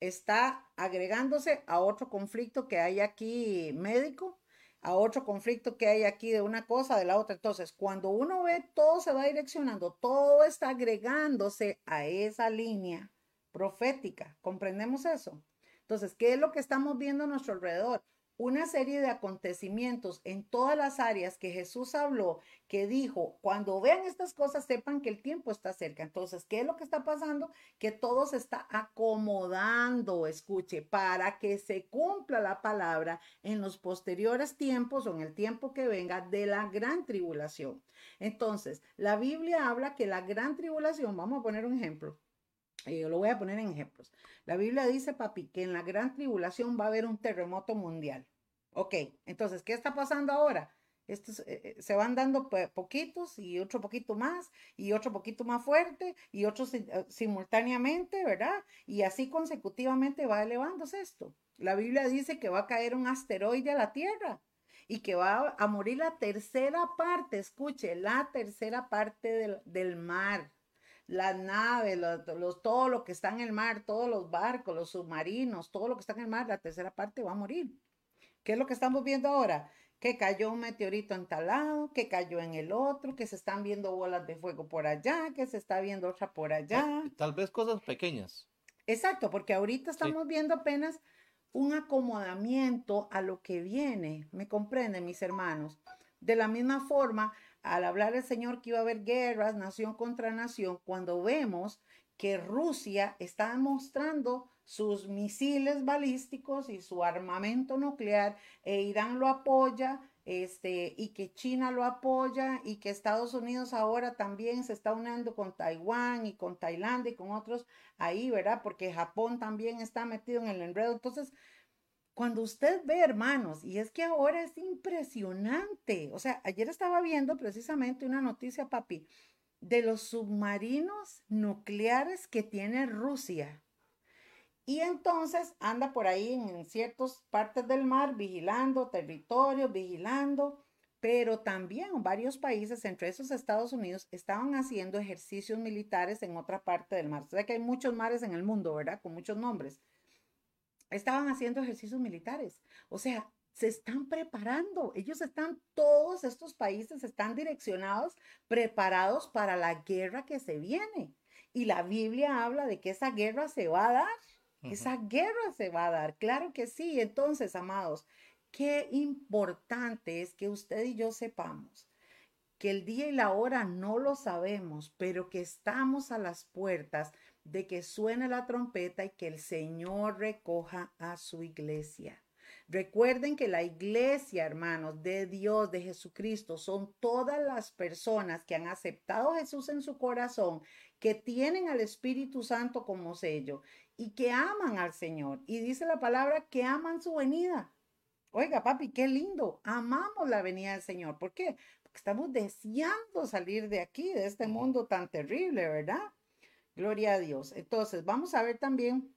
está agregándose a otro conflicto que hay aquí médico a otro conflicto que hay aquí de una cosa, de la otra. Entonces, cuando uno ve, todo se va direccionando, todo está agregándose a esa línea profética. ¿Comprendemos eso? Entonces, ¿qué es lo que estamos viendo a nuestro alrededor? Una serie de acontecimientos en todas las áreas que Jesús habló, que dijo, cuando vean estas cosas, sepan que el tiempo está cerca. Entonces, ¿qué es lo que está pasando? Que todo se está acomodando, escuche, para que se cumpla la palabra en los posteriores tiempos o en el tiempo que venga de la gran tribulación. Entonces, la Biblia habla que la gran tribulación, vamos a poner un ejemplo, yo lo voy a poner en ejemplos. La Biblia dice, papi, que en la gran tribulación va a haber un terremoto mundial. Ok, entonces, ¿qué está pasando ahora? Estos, eh, eh, se van dando poquitos y otro poquito más y otro poquito más fuerte y otro eh, simultáneamente, ¿verdad? Y así consecutivamente va elevándose esto. La Biblia dice que va a caer un asteroide a la Tierra y que va a morir la tercera parte, escuche, la tercera parte del, del mar las naves, los, todo lo que está en el mar, todos los barcos, los submarinos, todo lo que está en el mar, la tercera parte va a morir. ¿Qué es lo que estamos viendo ahora? Que cayó un meteorito en tal lado, que cayó en el otro, que se están viendo bolas de fuego por allá, que se está viendo otra por allá. Tal vez cosas pequeñas. Exacto, porque ahorita estamos viendo apenas un acomodamiento a lo que viene. ¿Me comprenden, mis hermanos? De la misma forma, al hablar el Señor que iba a haber guerras, nación contra nación, cuando vemos que Rusia está mostrando sus misiles balísticos y su armamento nuclear, e Irán lo apoya, este, y que China lo apoya y que Estados Unidos ahora también se está uniendo con Taiwán y con Tailandia y con otros ahí, ¿verdad? Porque Japón también está metido en el enredo. Entonces, cuando usted ve, hermanos, y es que ahora es impresionante, o sea, ayer estaba viendo precisamente una noticia, papi, de los submarinos nucleares que tiene Rusia. Y entonces anda por ahí en ciertas partes del mar vigilando territorios, vigilando, pero también varios países, entre esos Estados Unidos, estaban haciendo ejercicios militares en otra parte del mar. O sea que hay muchos mares en el mundo, ¿verdad? Con muchos nombres. Estaban haciendo ejercicios militares. O sea, se están preparando. Ellos están, todos estos países están direccionados, preparados para la guerra que se viene. Y la Biblia habla de que esa guerra se va a dar esa guerra se va a dar, claro que sí. Entonces, amados, qué importante es que usted y yo sepamos que el día y la hora no lo sabemos, pero que estamos a las puertas de que suene la trompeta y que el Señor recoja a su iglesia. Recuerden que la iglesia, hermanos, de Dios, de Jesucristo, son todas las personas que han aceptado a Jesús en su corazón, que tienen al Espíritu Santo como sello y que aman al Señor. Y dice la palabra que aman su venida. Oiga, papi, qué lindo. Amamos la venida del Señor. ¿Por qué? Porque estamos deseando salir de aquí, de este mundo tan terrible, ¿verdad? Gloria a Dios. Entonces, vamos a ver también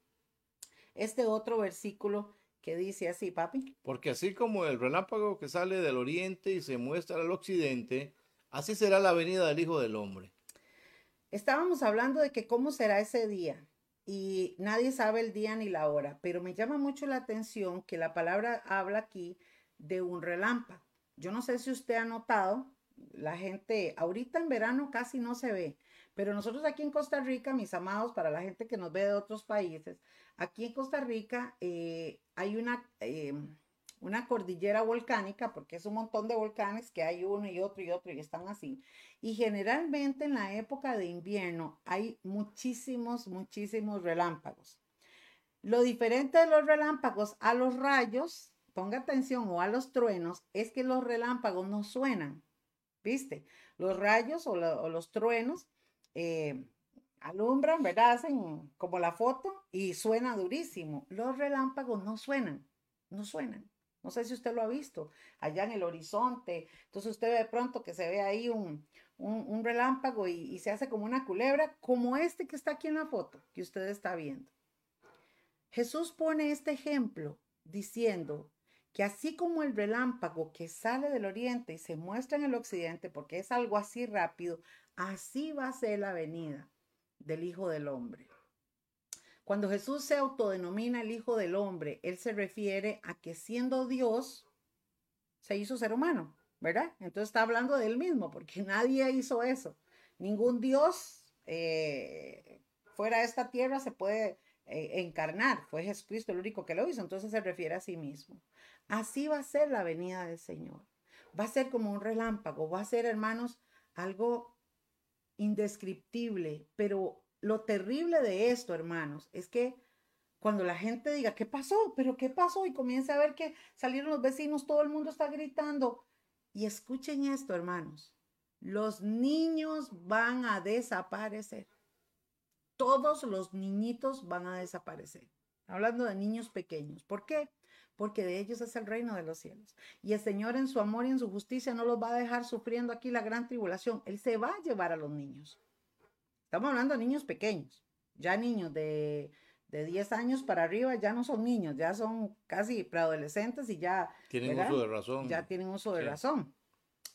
este otro versículo que dice así, papi. Porque así como el relámpago que sale del oriente y se muestra al occidente, así será la venida del Hijo del Hombre. Estábamos hablando de que cómo será ese día y nadie sabe el día ni la hora, pero me llama mucho la atención que la palabra habla aquí de un relámpago. Yo no sé si usted ha notado, la gente ahorita en verano casi no se ve, pero nosotros aquí en Costa Rica, mis amados, para la gente que nos ve de otros países, aquí en Costa Rica eh, hay una, eh, una cordillera volcánica, porque es un montón de volcanes que hay uno y otro y otro y están así. Y generalmente en la época de invierno hay muchísimos, muchísimos relámpagos. Lo diferente de los relámpagos a los rayos, ponga atención, o a los truenos, es que los relámpagos no suenan. ¿Viste? Los rayos o, los truenos eh, alumbran, ¿verdad? Hacen como la foto y suena durísimo. Los relámpagos no suenan, no suenan. No sé si usted lo ha visto allá en el horizonte. Entonces usted ve de pronto que se ve ahí un, un, relámpago y, y se hace como una culebra, como este que está aquí en la foto que usted está viendo. Jesús pone este ejemplo diciendo que así como el relámpago que sale del oriente y se muestra en el occidente, porque es algo así rápido, así va a ser la venida del Hijo del Hombre. Cuando Jesús se autodenomina el Hijo del Hombre, él se refiere a que siendo Dios, se hizo ser humano, ¿verdad? Entonces está hablando de él mismo, porque nadie hizo eso. Ningún Dios eh, fuera de esta tierra se puede eh, encarnar. Fue Jesucristo el único que lo hizo, entonces se refiere a sí mismo. Así va a ser la venida del Señor. Va a ser como un relámpago, va a ser, hermanos, algo indescriptible, pero lo terrible de esto, hermanos, es que cuando la gente diga, ¿qué pasó? ¿Pero qué pasó? Y comienza a ver que salieron los vecinos, todo el mundo está gritando. Y escuchen esto, hermanos. Los niños van a desaparecer. Todos los niñitos van a desaparecer. Hablando de niños pequeños. ¿Por qué? Porque de ellos es el reino de los cielos. Y el Señor en su amor y en su justicia no los va a dejar sufriendo aquí la gran tribulación. Él se va a llevar a los niños. Estamos hablando de niños pequeños, ya niños de, de 10 años para arriba ya no son niños, ya son casi preadolescentes y ya tienen uso de razón. Ya tienen uso de razón.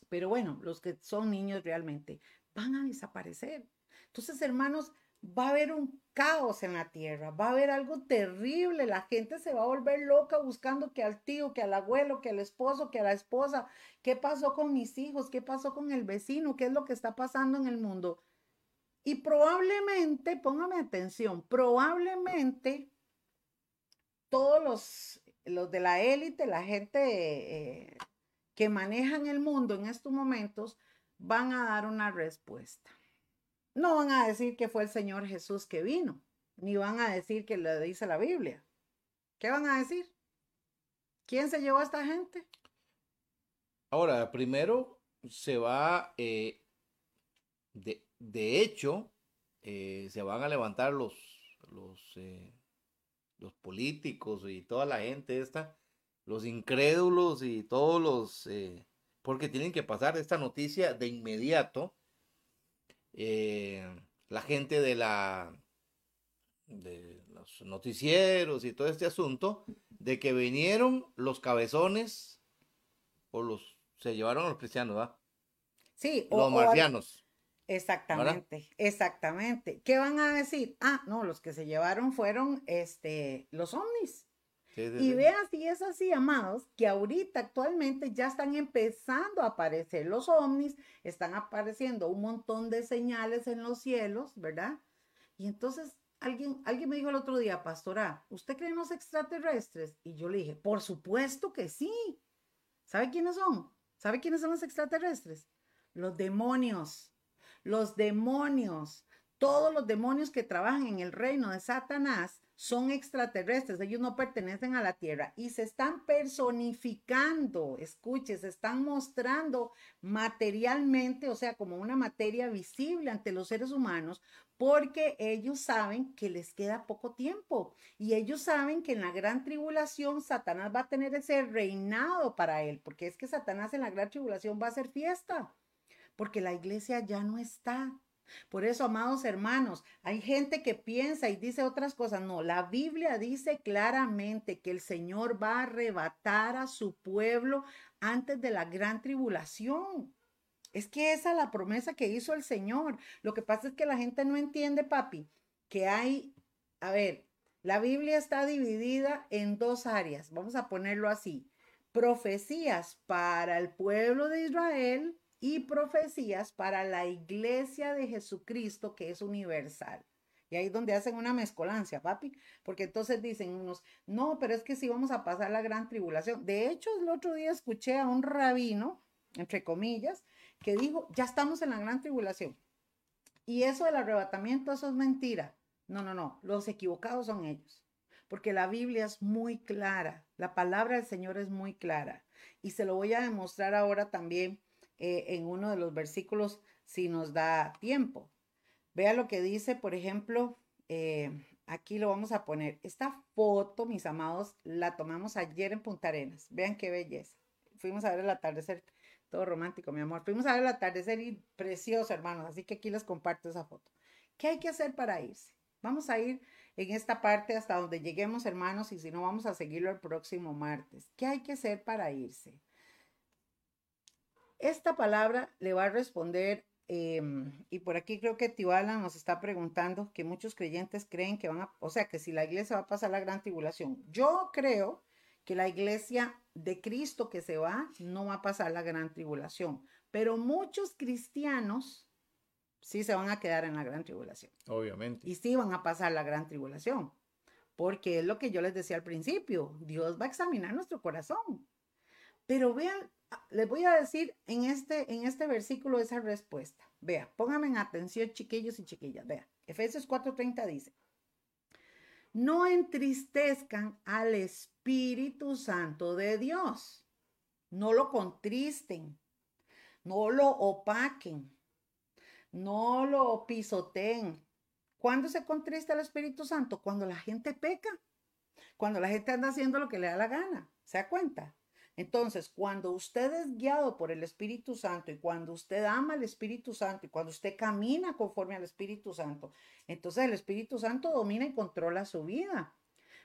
Pero bueno, los que son niños realmente van a desaparecer. Entonces, hermanos, va a haber un caos en la tierra, va a haber algo terrible, la gente se va a volver loca buscando que al tío, que al abuelo, que al esposo, que a la esposa, qué pasó con mis hijos, qué pasó con el vecino, qué es lo que está pasando en el mundo. Y probablemente, póngame atención, probablemente todos los, los de la élite, la gente eh, que manejan el mundo en estos momentos, van a dar una respuesta. No van a decir que fue el Señor Jesús que vino, ni van a decir que le dice la Biblia. ¿Qué van a decir? ¿Quién se llevó a esta gente? Ahora, primero se va, eh, de, de, hecho, eh, se van a levantar los, los, eh, los políticos y toda la gente esta, los incrédulos y todos los, porque tienen que pasar esta noticia de inmediato eh, la gente de la de los noticieros y todo este asunto de que vinieron los cabezones o los se llevaron a los cristianos, ¿va? Sí, los marcianos. Exactamente, exactamente. ¿Qué van a decir? Ah, no, los que se llevaron fueron este los ovnis y vea si es así, amados, que ahorita actualmente ya están empezando a aparecer los ovnis, están apareciendo un montón de señales en los cielos, ¿verdad? Y entonces alguien, alguien me dijo el otro día, pastora, ¿usted cree en los extraterrestres? Y yo le dije, por supuesto que sí. ¿Sabe quiénes son? ¿Sabe quiénes son los extraterrestres? Los demonios. Los demonios. Todos los demonios que trabajan en el reino de Satanás son extraterrestres, ellos no pertenecen a la Tierra y se están personificando, escuche, se están mostrando materialmente, o sea, como una materia visible ante los seres humanos, porque ellos saben que les queda poco tiempo y ellos saben que en la gran tribulación Satanás va a tener ese reinado para él, porque es que Satanás en la gran tribulación va a hacer fiesta, porque la iglesia ya no está. Por eso, amados hermanos, hay gente que piensa y dice otras cosas. No, la Biblia dice claramente que el Señor va a arrebatar a su pueblo antes de la gran tribulación. Es que esa es la promesa que hizo el Señor. Lo que pasa es que la gente no entiende, papi, que hay, a ver, la Biblia está dividida en dos áreas, vamos a ponerlo así. Profecías para el pueblo de Israel y profecías para la iglesia de Jesucristo que es universal. Y ahí es donde hacen una mezcolancia, papi, porque entonces dicen unos, no, pero es que sí vamos a pasar la gran tribulación. De hecho, el otro día escuché a un rabino, entre comillas, que dijo, ya estamos en la gran tribulación. Y eso del arrebatamiento, eso es mentira. No, no, no, los equivocados son ellos, porque la Biblia es muy clara, la palabra del Señor es muy clara. Y se lo voy a demostrar ahora también eh, en uno de los versículos si nos da tiempo. Vea lo que dice, por ejemplo, eh, aquí lo vamos a poner. Esta foto, mis amados, la tomamos ayer en Punta Arenas. Vean qué belleza. Fuimos a ver el atardecer, todo romántico, mi amor. Fuimos a ver el atardecer y precioso, hermanos. Así que aquí les comparto esa foto. ¿Qué hay que hacer para irse? Vamos a ir en esta parte hasta donde lleguemos, hermanos, y si no, vamos a seguirlo el próximo martes. ¿Qué hay que hacer para irse? Esta palabra le va a responder, em, y por aquí creo que Tibala nos está preguntando que muchos creyentes creen que van a, o sea, que si la iglesia va a pasar la gran tribulación. Yo creo que la iglesia de Cristo que se va no va a pasar la gran tribulación, pero muchos cristianos sí se van a quedar en la gran tribulación. Obviamente. Y sí van a pasar la gran tribulación, porque es lo que yo les decía al principio, Dios va a examinar nuestro corazón. Pero vean les voy a decir en este, en este versículo esa respuesta. Vea, pónganme en atención, chiquillos y chiquillas. Vea, Efesios 4:30 dice, no entristezcan al Espíritu Santo de Dios. No lo contristen, no lo opaquen, no lo pisoteen. ¿Cuándo se contrista el Espíritu Santo? Cuando la gente peca, cuando la gente anda haciendo lo que le da la gana. ¿Se da cuenta? Entonces, cuando usted es guiado por el Espíritu Santo y cuando usted ama al Espíritu Santo y cuando usted camina conforme al Espíritu Santo, entonces el Espíritu Santo domina y controla su vida.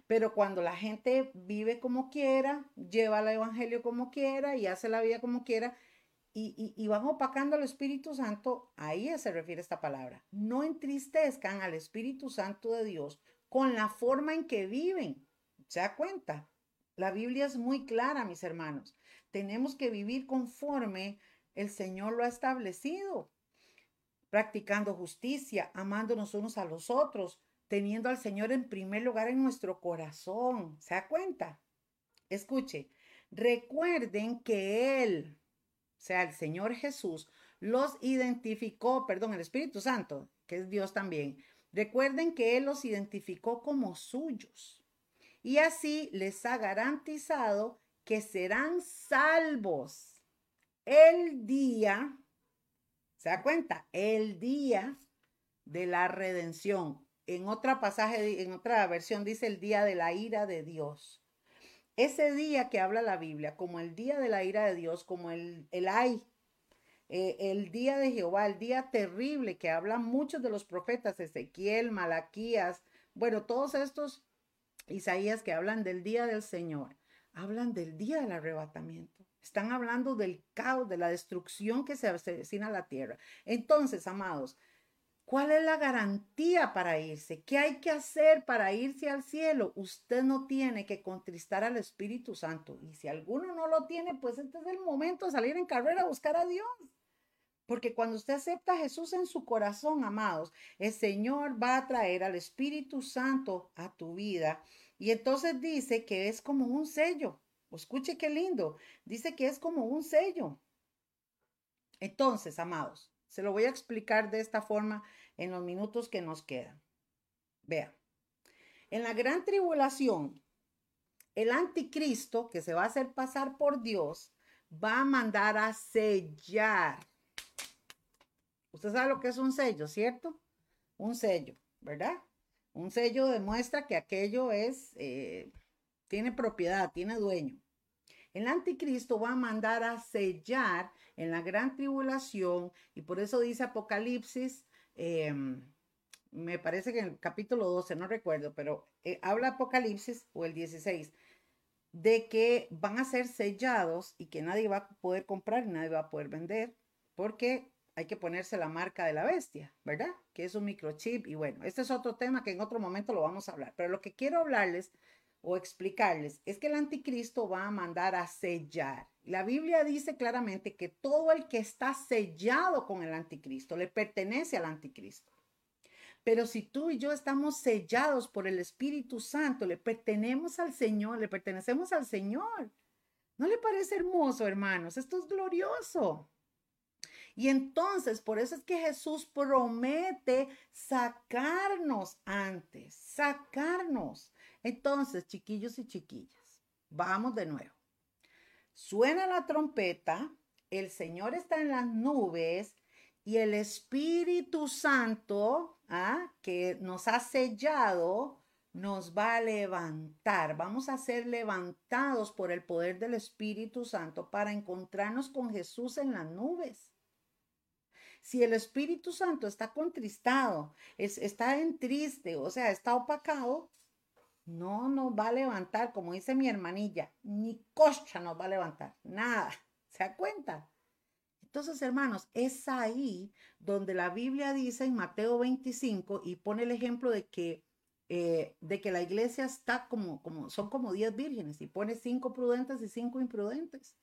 Pero cuando la gente vive como quiera, lleva el Evangelio como quiera y hace la vida como quiera, y, y, van opacando al Espíritu Santo, ahí se refiere esta palabra. No entristezcan al Espíritu Santo de Dios con la forma en que viven. ¿Se da cuenta? La Biblia es muy clara, mis hermanos. Tenemos que vivir conforme el Señor lo ha establecido, practicando justicia, amándonos unos a los otros, teniendo al Señor en primer lugar en nuestro corazón. ¿Se da cuenta? Escuche, recuerden que Él, o sea, el Señor Jesús, los identificó, perdón, el Espíritu Santo, que es Dios también. Recuerden que Él los identificó como suyos y así les ha garantizado que serán salvos el día, ¿se da cuenta? El día de la redención. En otra pasaje, en otra versión dice el día de la ira de Dios. Ese día que habla la Biblia, como el día de la ira de Dios, como el, el ay, eh, el día de Jehová, el día terrible que hablan muchos de los profetas, Ezequiel, Malaquías, bueno, todos estos Isaías que hablan del día del Señor hablan del día del arrebatamiento. Están hablando del caos, de la destrucción que se avecina a la tierra. Entonces, amados, ¿cuál es la garantía para irse? ¿Qué hay que hacer para irse al cielo? Usted no tiene que contristar al Espíritu Santo. Y si alguno no lo tiene, pues este es el momento de salir en carrera a buscar a Dios. Porque cuando usted acepta a Jesús en su corazón, amados, el Señor va a traer al Espíritu Santo a tu vida y entonces dice que es como un sello. Escuche qué lindo. Dice que es como un sello. Entonces, amados, se lo voy a explicar de esta forma en los minutos que nos quedan. Vean, en la gran tribulación, el anticristo que se va a hacer pasar por Dios va a mandar a sellar. Usted sabe lo que es un sello, ¿cierto? Un sello, ¿verdad? Un sello demuestra que aquello es, eh, tiene propiedad, tiene dueño. El anticristo va a mandar a sellar en la gran tribulación y por eso dice Apocalipsis, em, me parece que en el capítulo 12, no recuerdo, pero eh, habla Apocalipsis o el 16, de que van a ser sellados y que nadie va a poder comprar nadie va a poder vender porque hay que ponerse la marca de la bestia, ¿verdad? Que es un microchip. Y bueno, este es otro tema que en otro momento lo vamos a hablar. Pero lo que quiero hablarles o explicarles es que el anticristo va a mandar a sellar. La Biblia dice claramente que todo el que está sellado con el anticristo le pertenece al anticristo. Pero si tú y yo estamos sellados por el Espíritu Santo, le pertenecemos al Señor, le pertenecemos al Señor. ¿No le parece hermoso, hermanos? Esto es glorioso. Y entonces, por eso es que Jesús promete sacarnos antes, sacarnos. Entonces, chiquillos y chiquillas, vamos de nuevo. Suena la trompeta, el Señor está en las nubes y el Espíritu Santo, ¿ah? que nos ha sellado, nos va a levantar. Vamos a ser levantados por el poder del Espíritu Santo para encontrarnos con Jesús en las nubes. Si el Espíritu Santo está contristado, está en triste, o sea, está opacado, no nos va a levantar, como dice mi hermanilla, ni cocha nos va a levantar, nada. ¿Se da cuenta? Entonces, hermanos, es ahí donde la Biblia dice en Mateo 25 y pone el ejemplo de que, eh, de que la iglesia está como, como, son como 10 vírgenes y pone cinco prudentes y cinco imprudentes.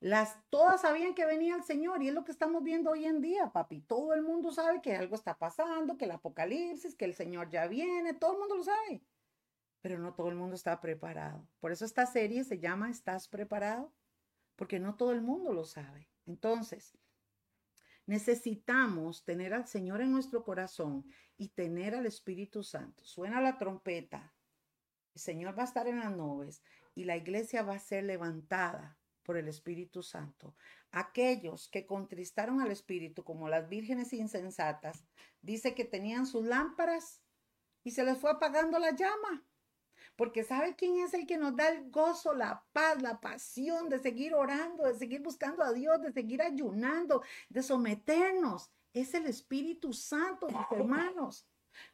Las, todas sabían que venía el Señor y es lo que estamos viendo hoy en día, papi. Todo el mundo sabe que algo está pasando, que el apocalipsis, que el Señor ya viene, todo el mundo lo sabe. Pero no todo el mundo está preparado. Por eso esta serie se llama ¿Estás preparado? Porque no todo el mundo lo sabe. Entonces, necesitamos tener al Señor en nuestro corazón y tener al Espíritu Santo. Suena la trompeta. El Señor va a estar en las nubes y la iglesia va a ser levantada por el Espíritu Santo. Aquellos que contristaron al Espíritu, como las vírgenes insensatas, dice que tenían sus lámparas y se les fue apagando la llama. Porque ¿sabe quién es el que nos da el gozo, la paz, la pasión de seguir orando, de seguir buscando a Dios, de seguir ayunando, de someternos? Es el Espíritu Santo, mis hermanos.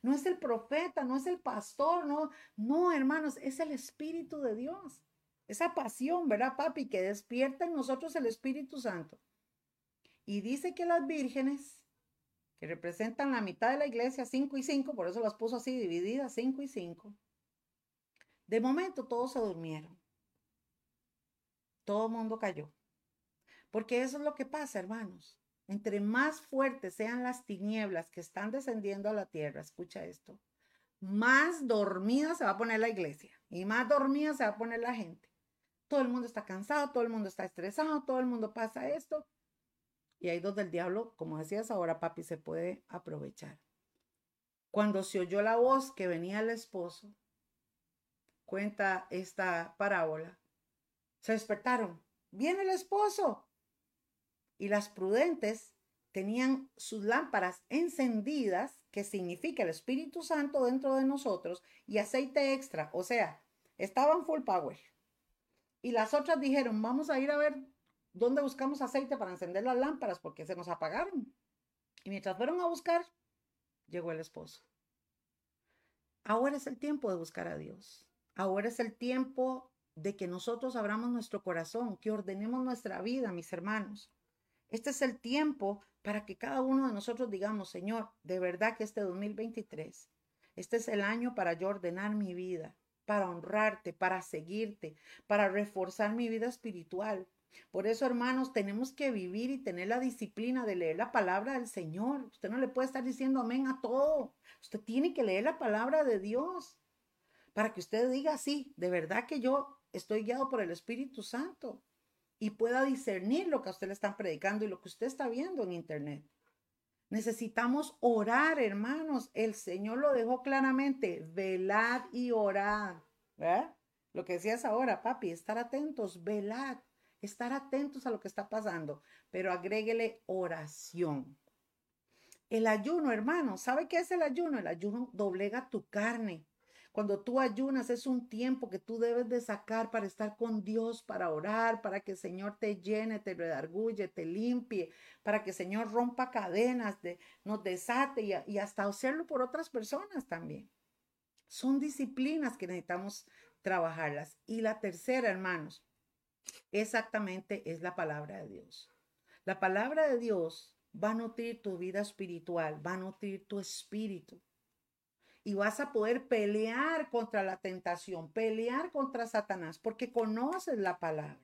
No es el profeta, no es el pastor, no, no, hermanos, es el Espíritu de Dios. Esa pasión, ¿verdad, papi? Que despierta en nosotros el Espíritu Santo. Y dice que las vírgenes, que representan la mitad de la iglesia, cinco y cinco, por eso las puso así divididas, cinco y cinco, de momento todos se durmieron. Todo el mundo cayó. Porque eso es lo que pasa, hermanos. Entre más fuertes sean las tinieblas que están descendiendo a la tierra, escucha esto, más dormida se va a poner la iglesia y más dormida se va a poner la gente. Todo el mundo está cansado, todo el mundo está estresado, todo el mundo pasa esto. Y ahí donde el diablo, como decías ahora, papi, se puede aprovechar. Cuando se oyó la voz que venía el esposo, cuenta esta parábola, se despertaron. Viene el esposo. Y las prudentes tenían sus lámparas encendidas, que significa el Espíritu Santo dentro de nosotros, y aceite extra, o sea, estaban full power. Y las otras dijeron, vamos a ir a ver dónde buscamos aceite para encender las lámparas, porque se nos apagaron. Y mientras fueron a buscar, llegó el esposo. Ahora es el tiempo de buscar a Dios. Ahora es el tiempo de que nosotros abramos nuestro corazón, que ordenemos nuestra vida, mis hermanos. Este es el tiempo para que cada uno de nosotros digamos, Señor, de verdad que este 2023, este es el año para yo ordenar mi vida, para honrarte, para seguirte, para reforzar mi vida espiritual. Por eso, hermanos, tenemos que vivir y tener la disciplina de leer la palabra del Señor. Usted no le puede estar diciendo amén a todo. Usted tiene que leer la palabra de Dios para que usted diga, sí, de verdad que yo estoy guiado por el Espíritu Santo y pueda discernir lo que a usted le están predicando y lo que usted está viendo en Internet. Necesitamos orar, hermanos. El Señor lo dejó claramente. Velad y orad. Lo que decías ahora, papi, estar atentos, velad, estar atentos a lo que está pasando, pero agréguele oración. El ayuno, hermano, ¿sabe qué es el ayuno? El ayuno doblega tu carne. Cuando tú ayunas es un tiempo que tú debes de sacar para estar con Dios, para orar, para que el Señor te llene, te redarguye, te limpie, para que el Señor rompa cadenas, de, nos desate y hasta hacerlo por otras personas también. Son disciplinas que necesitamos trabajarlas. Y la tercera, hermanos, exactamente es la palabra de Dios. La palabra de Dios va a nutrir tu vida espiritual, va a nutrir tu espíritu y vas a poder pelear contra la tentación, pelear contra Satanás, porque conoces la palabra.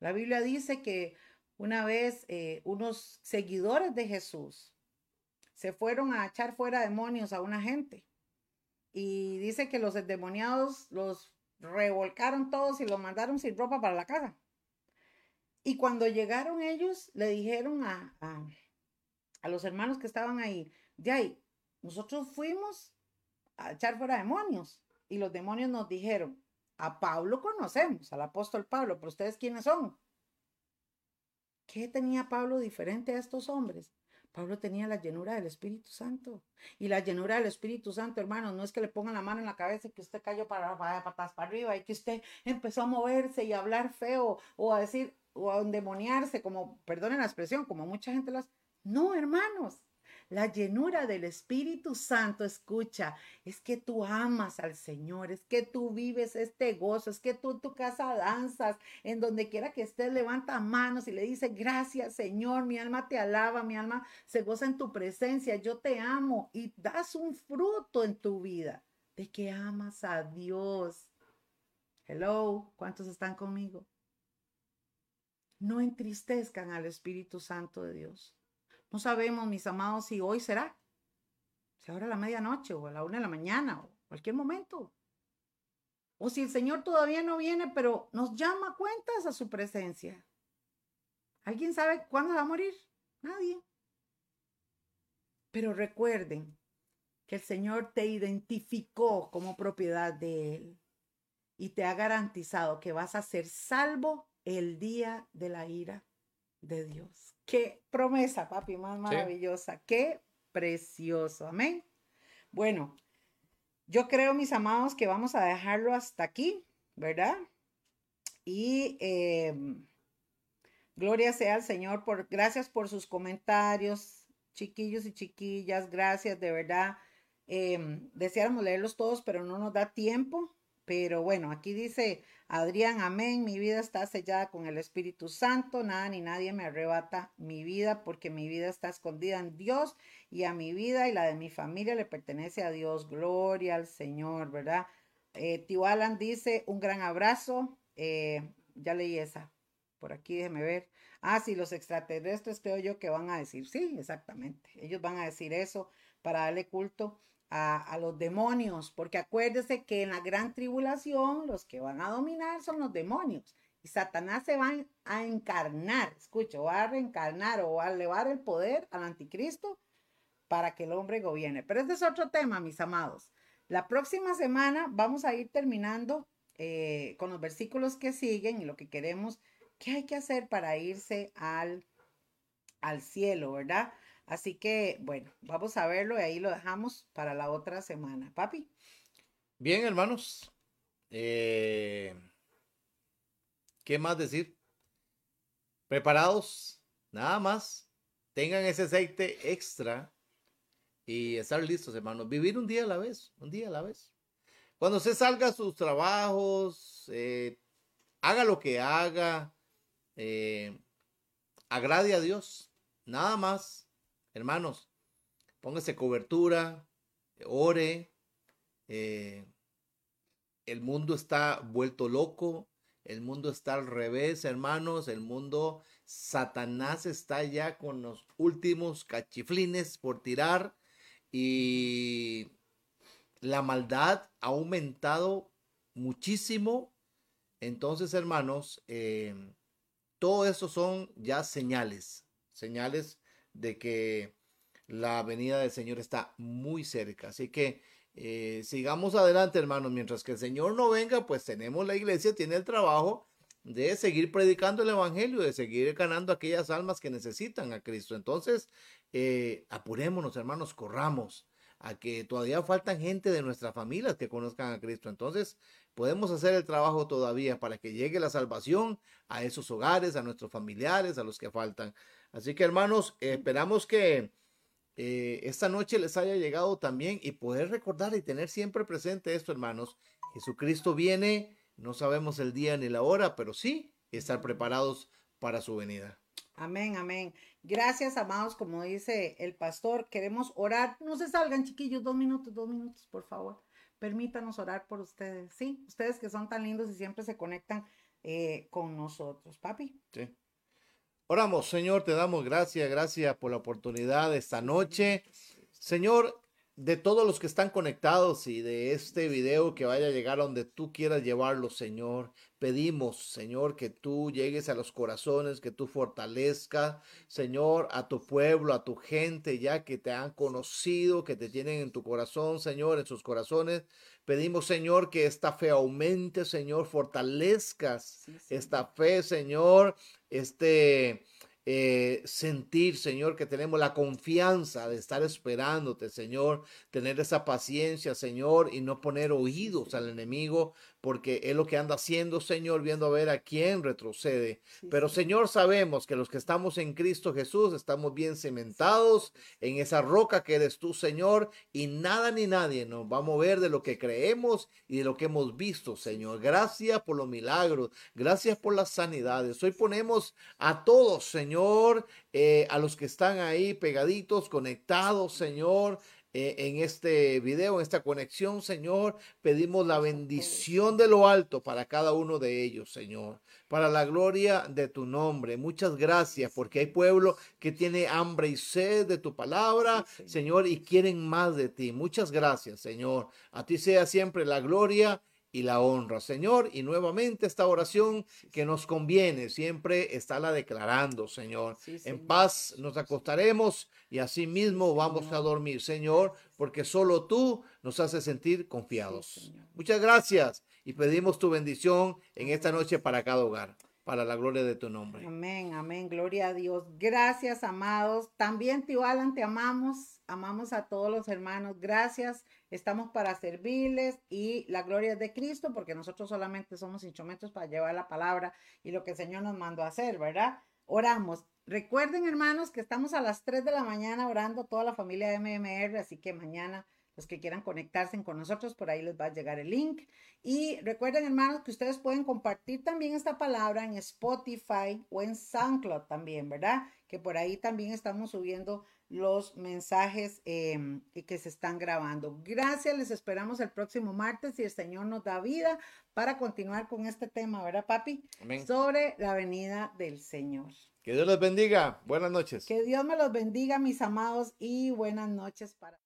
La Biblia dice que una vez eh, unos seguidores de Jesús se fueron a echar fuera demonios a una gente y dice que los endemoniados los revolcaron todos y los mandaron sin ropa para la casa. Y cuando llegaron ellos, le dijeron a, a, los hermanos que estaban ahí, de ahí, nosotros fuimos a echar fuera demonios y los demonios nos dijeron, a Pablo conocemos, al apóstol Pablo, pero ustedes quiénes son? ¿Qué tenía Pablo diferente a estos hombres? Pablo tenía la llenura del Espíritu Santo. Y la llenura del Espíritu Santo, hermano, no es que le pongan la mano en la cabeza y que usted cayó para, para patas para arriba y que usted empezó a moverse y a hablar feo o a decir o a endemoniarse, como, perdonen la expresión, como mucha gente las. No, hermanos, la llenura del Espíritu Santo, escucha, es que tú amas al Señor, es que tú vives este gozo, es que tú en tu casa danzas, en donde quiera que estés, levanta manos y le dice, gracias Señor, mi alma te alaba, mi alma se goza en tu presencia, yo te amo y das un fruto en tu vida de que amas a Dios. Hello, ¿cuántos están conmigo? No entristezcan al Espíritu Santo de Dios. No sabemos, mis amados, si hoy será, si ahora a la medianoche o a la una de la mañana o cualquier momento. O si el Señor todavía no viene, pero nos llama cuentas a su presencia. ¿Alguien sabe cuándo va a morir? Nadie. Pero recuerden que el Señor te identificó como propiedad de Él y te ha garantizado que vas a ser salvo el día de la ira de Dios. Qué promesa, papi, más maravillosa. Qué precioso. Amén. Bueno, yo creo, mis amados, que vamos a dejarlo hasta aquí, ¿verdad? Y em, gloria sea al Señor por gracias por sus comentarios, chiquillos y chiquillas, gracias, de verdad. Eh, deseáramos leerlos todos, pero no nos da tiempo. Pero bueno, aquí dice Adrián, amén, mi vida está sellada con el Espíritu Santo, nada ni nadie me arrebata mi vida porque mi vida está escondida en Dios y a mi vida y la de mi familia le pertenece a Dios. Gloria al Señor, ¿verdad? Eh, Alan dice, un gran abrazo. Eh, ya leí esa. Por aquí déjeme ver. Ah, sí, los extraterrestres creo yo que van a decir, sí, exactamente. Ellos van a decir eso para darle culto a, los demonios, porque acuérdese que en la gran tribulación los que van a dominar son los demonios. Y Satanás se va a encarnar, escucho, va a reencarnar o va a elevar el poder al anticristo para que el hombre gobierne. Pero este es otro tema, mis amados. La próxima semana vamos a ir terminando eh, con los versículos que siguen y lo que queremos, qué hay que hacer para irse al, al cielo, ¿verdad? Así que, bueno, vamos a verlo y ahí lo dejamos para la otra semana. Papi. Bien, hermanos. Eh, ¿Qué más decir? Preparados, nada más. Tengan ese aceite extra y estar listos, hermanos. Vivir un día a la vez, un día a la vez. Cuando se salga a sus trabajos, eh, haga lo que haga, eh, agrade a Dios, nada más hermanos, póngase cobertura, ore. Eh, el mundo está vuelto loco, el mundo está al revés, hermanos, el mundo, Satanás está ya con los últimos cachiflines por tirar y la maldad ha aumentado muchísimo. Entonces, hermanos, eh, todo eso son ya señales, señales de que la venida del Señor está muy cerca. Así que eh, sigamos adelante, hermanos. Mientras que el Señor no venga, pues tenemos la iglesia, tiene el trabajo de seguir predicando el Evangelio, de seguir ganando aquellas almas que necesitan a Cristo. Entonces, eh, apurémonos, hermanos, corramos a que todavía faltan gente de nuestras familias que conozcan a Cristo. Entonces, podemos hacer el trabajo todavía para que llegue la salvación a esos hogares, a nuestros familiares, a los que faltan. Así que hermanos, esperamos que eh, esta noche les haya llegado también y poder recordar y tener siempre presente esto, hermanos. Jesucristo viene, no sabemos el día ni la hora, pero sí estar preparados para su venida. Amén, amén. Gracias, amados, como dice el pastor, queremos orar. No se salgan, chiquillos, dos minutos, dos minutos, por favor. Permítanos orar por ustedes, ¿sí? Ustedes que son tan lindos y siempre se conectan eh, con nosotros. Papi. Sí. Oramos, Señor, te damos gracias, gracias por la oportunidad de esta noche. Señor, de todos los que están conectados y de este video que vaya a llegar a donde tú quieras llevarlo, Señor. Pedimos, Señor, que tú llegues a los corazones, que tú fortalezcas, Señor, a tu pueblo, a tu gente, ya que te han conocido, que te tienen en tu corazón, Señor, en sus corazones. Pedimos, Señor, que esta fe aumente, Señor, fortalezcas esta fe, Señor, este eh, sentir, Señor, que tenemos la confianza de estar esperándote, Señor, tener esa paciencia, Señor, y no poner oídos al enemigo, porque es lo que anda haciendo, Señor, viendo a ver a quién retrocede. Pero, Señor, sabemos que los que estamos en Cristo Jesús estamos bien cementados en esa roca que eres tú, Señor, y nada ni nadie nos va a mover de lo que creemos y de lo que hemos visto, Señor. Gracias por los milagros, gracias por las sanidades. Hoy ponemos a todos, Señor, Señor, eh, a los que están ahí pegaditos, conectados, Señor. Eh, en este video, en esta conexión, Señor, pedimos la bendición de lo alto para cada uno de ellos, Señor, para la gloria de tu nombre. Muchas gracias, porque hay pueblo que tiene hambre y sed de tu palabra, Señor, y quieren más de ti. Muchas gracias, Señor. A ti sea siempre la gloria y la honra, Señor. Y nuevamente esta oración que nos conviene, siempre está la declarando, Señor. En paz nos acostaremos y así mismo vamos a dormir, Señor, porque solo tú nos haces sentir confiados. Muchas gracias y pedimos tu bendición en esta noche para cada hogar para la gloria de tu nombre. Amén, amén, gloria a Dios. Gracias, amados. También, tío Alan, te amamos, amamos a todos los hermanos. Gracias, estamos para servirles y la gloria es de Cristo, porque nosotros solamente somos instrumentos para llevar la palabra y lo que el Señor nos mandó hacer, ¿verdad? Oramos. Recuerden, hermanos, que estamos a las 3 de la mañana orando toda la familia de MMR, así que mañana los que quieran conectarse con nosotros, por ahí les va a llegar el link. Y recuerden, hermanos, que ustedes pueden compartir también esta palabra en Spotify o en SoundCloud también, ¿verdad? Que por ahí también estamos subiendo los mensajes em, que se están grabando. Gracias, les esperamos el próximo martes y el Señor nos da vida para continuar con este tema, ¿verdad, papi? Amén. Sobre la venida del Señor. Que Dios les bendiga. Buenas noches. Que Dios me los bendiga, mis amados, y buenas noches para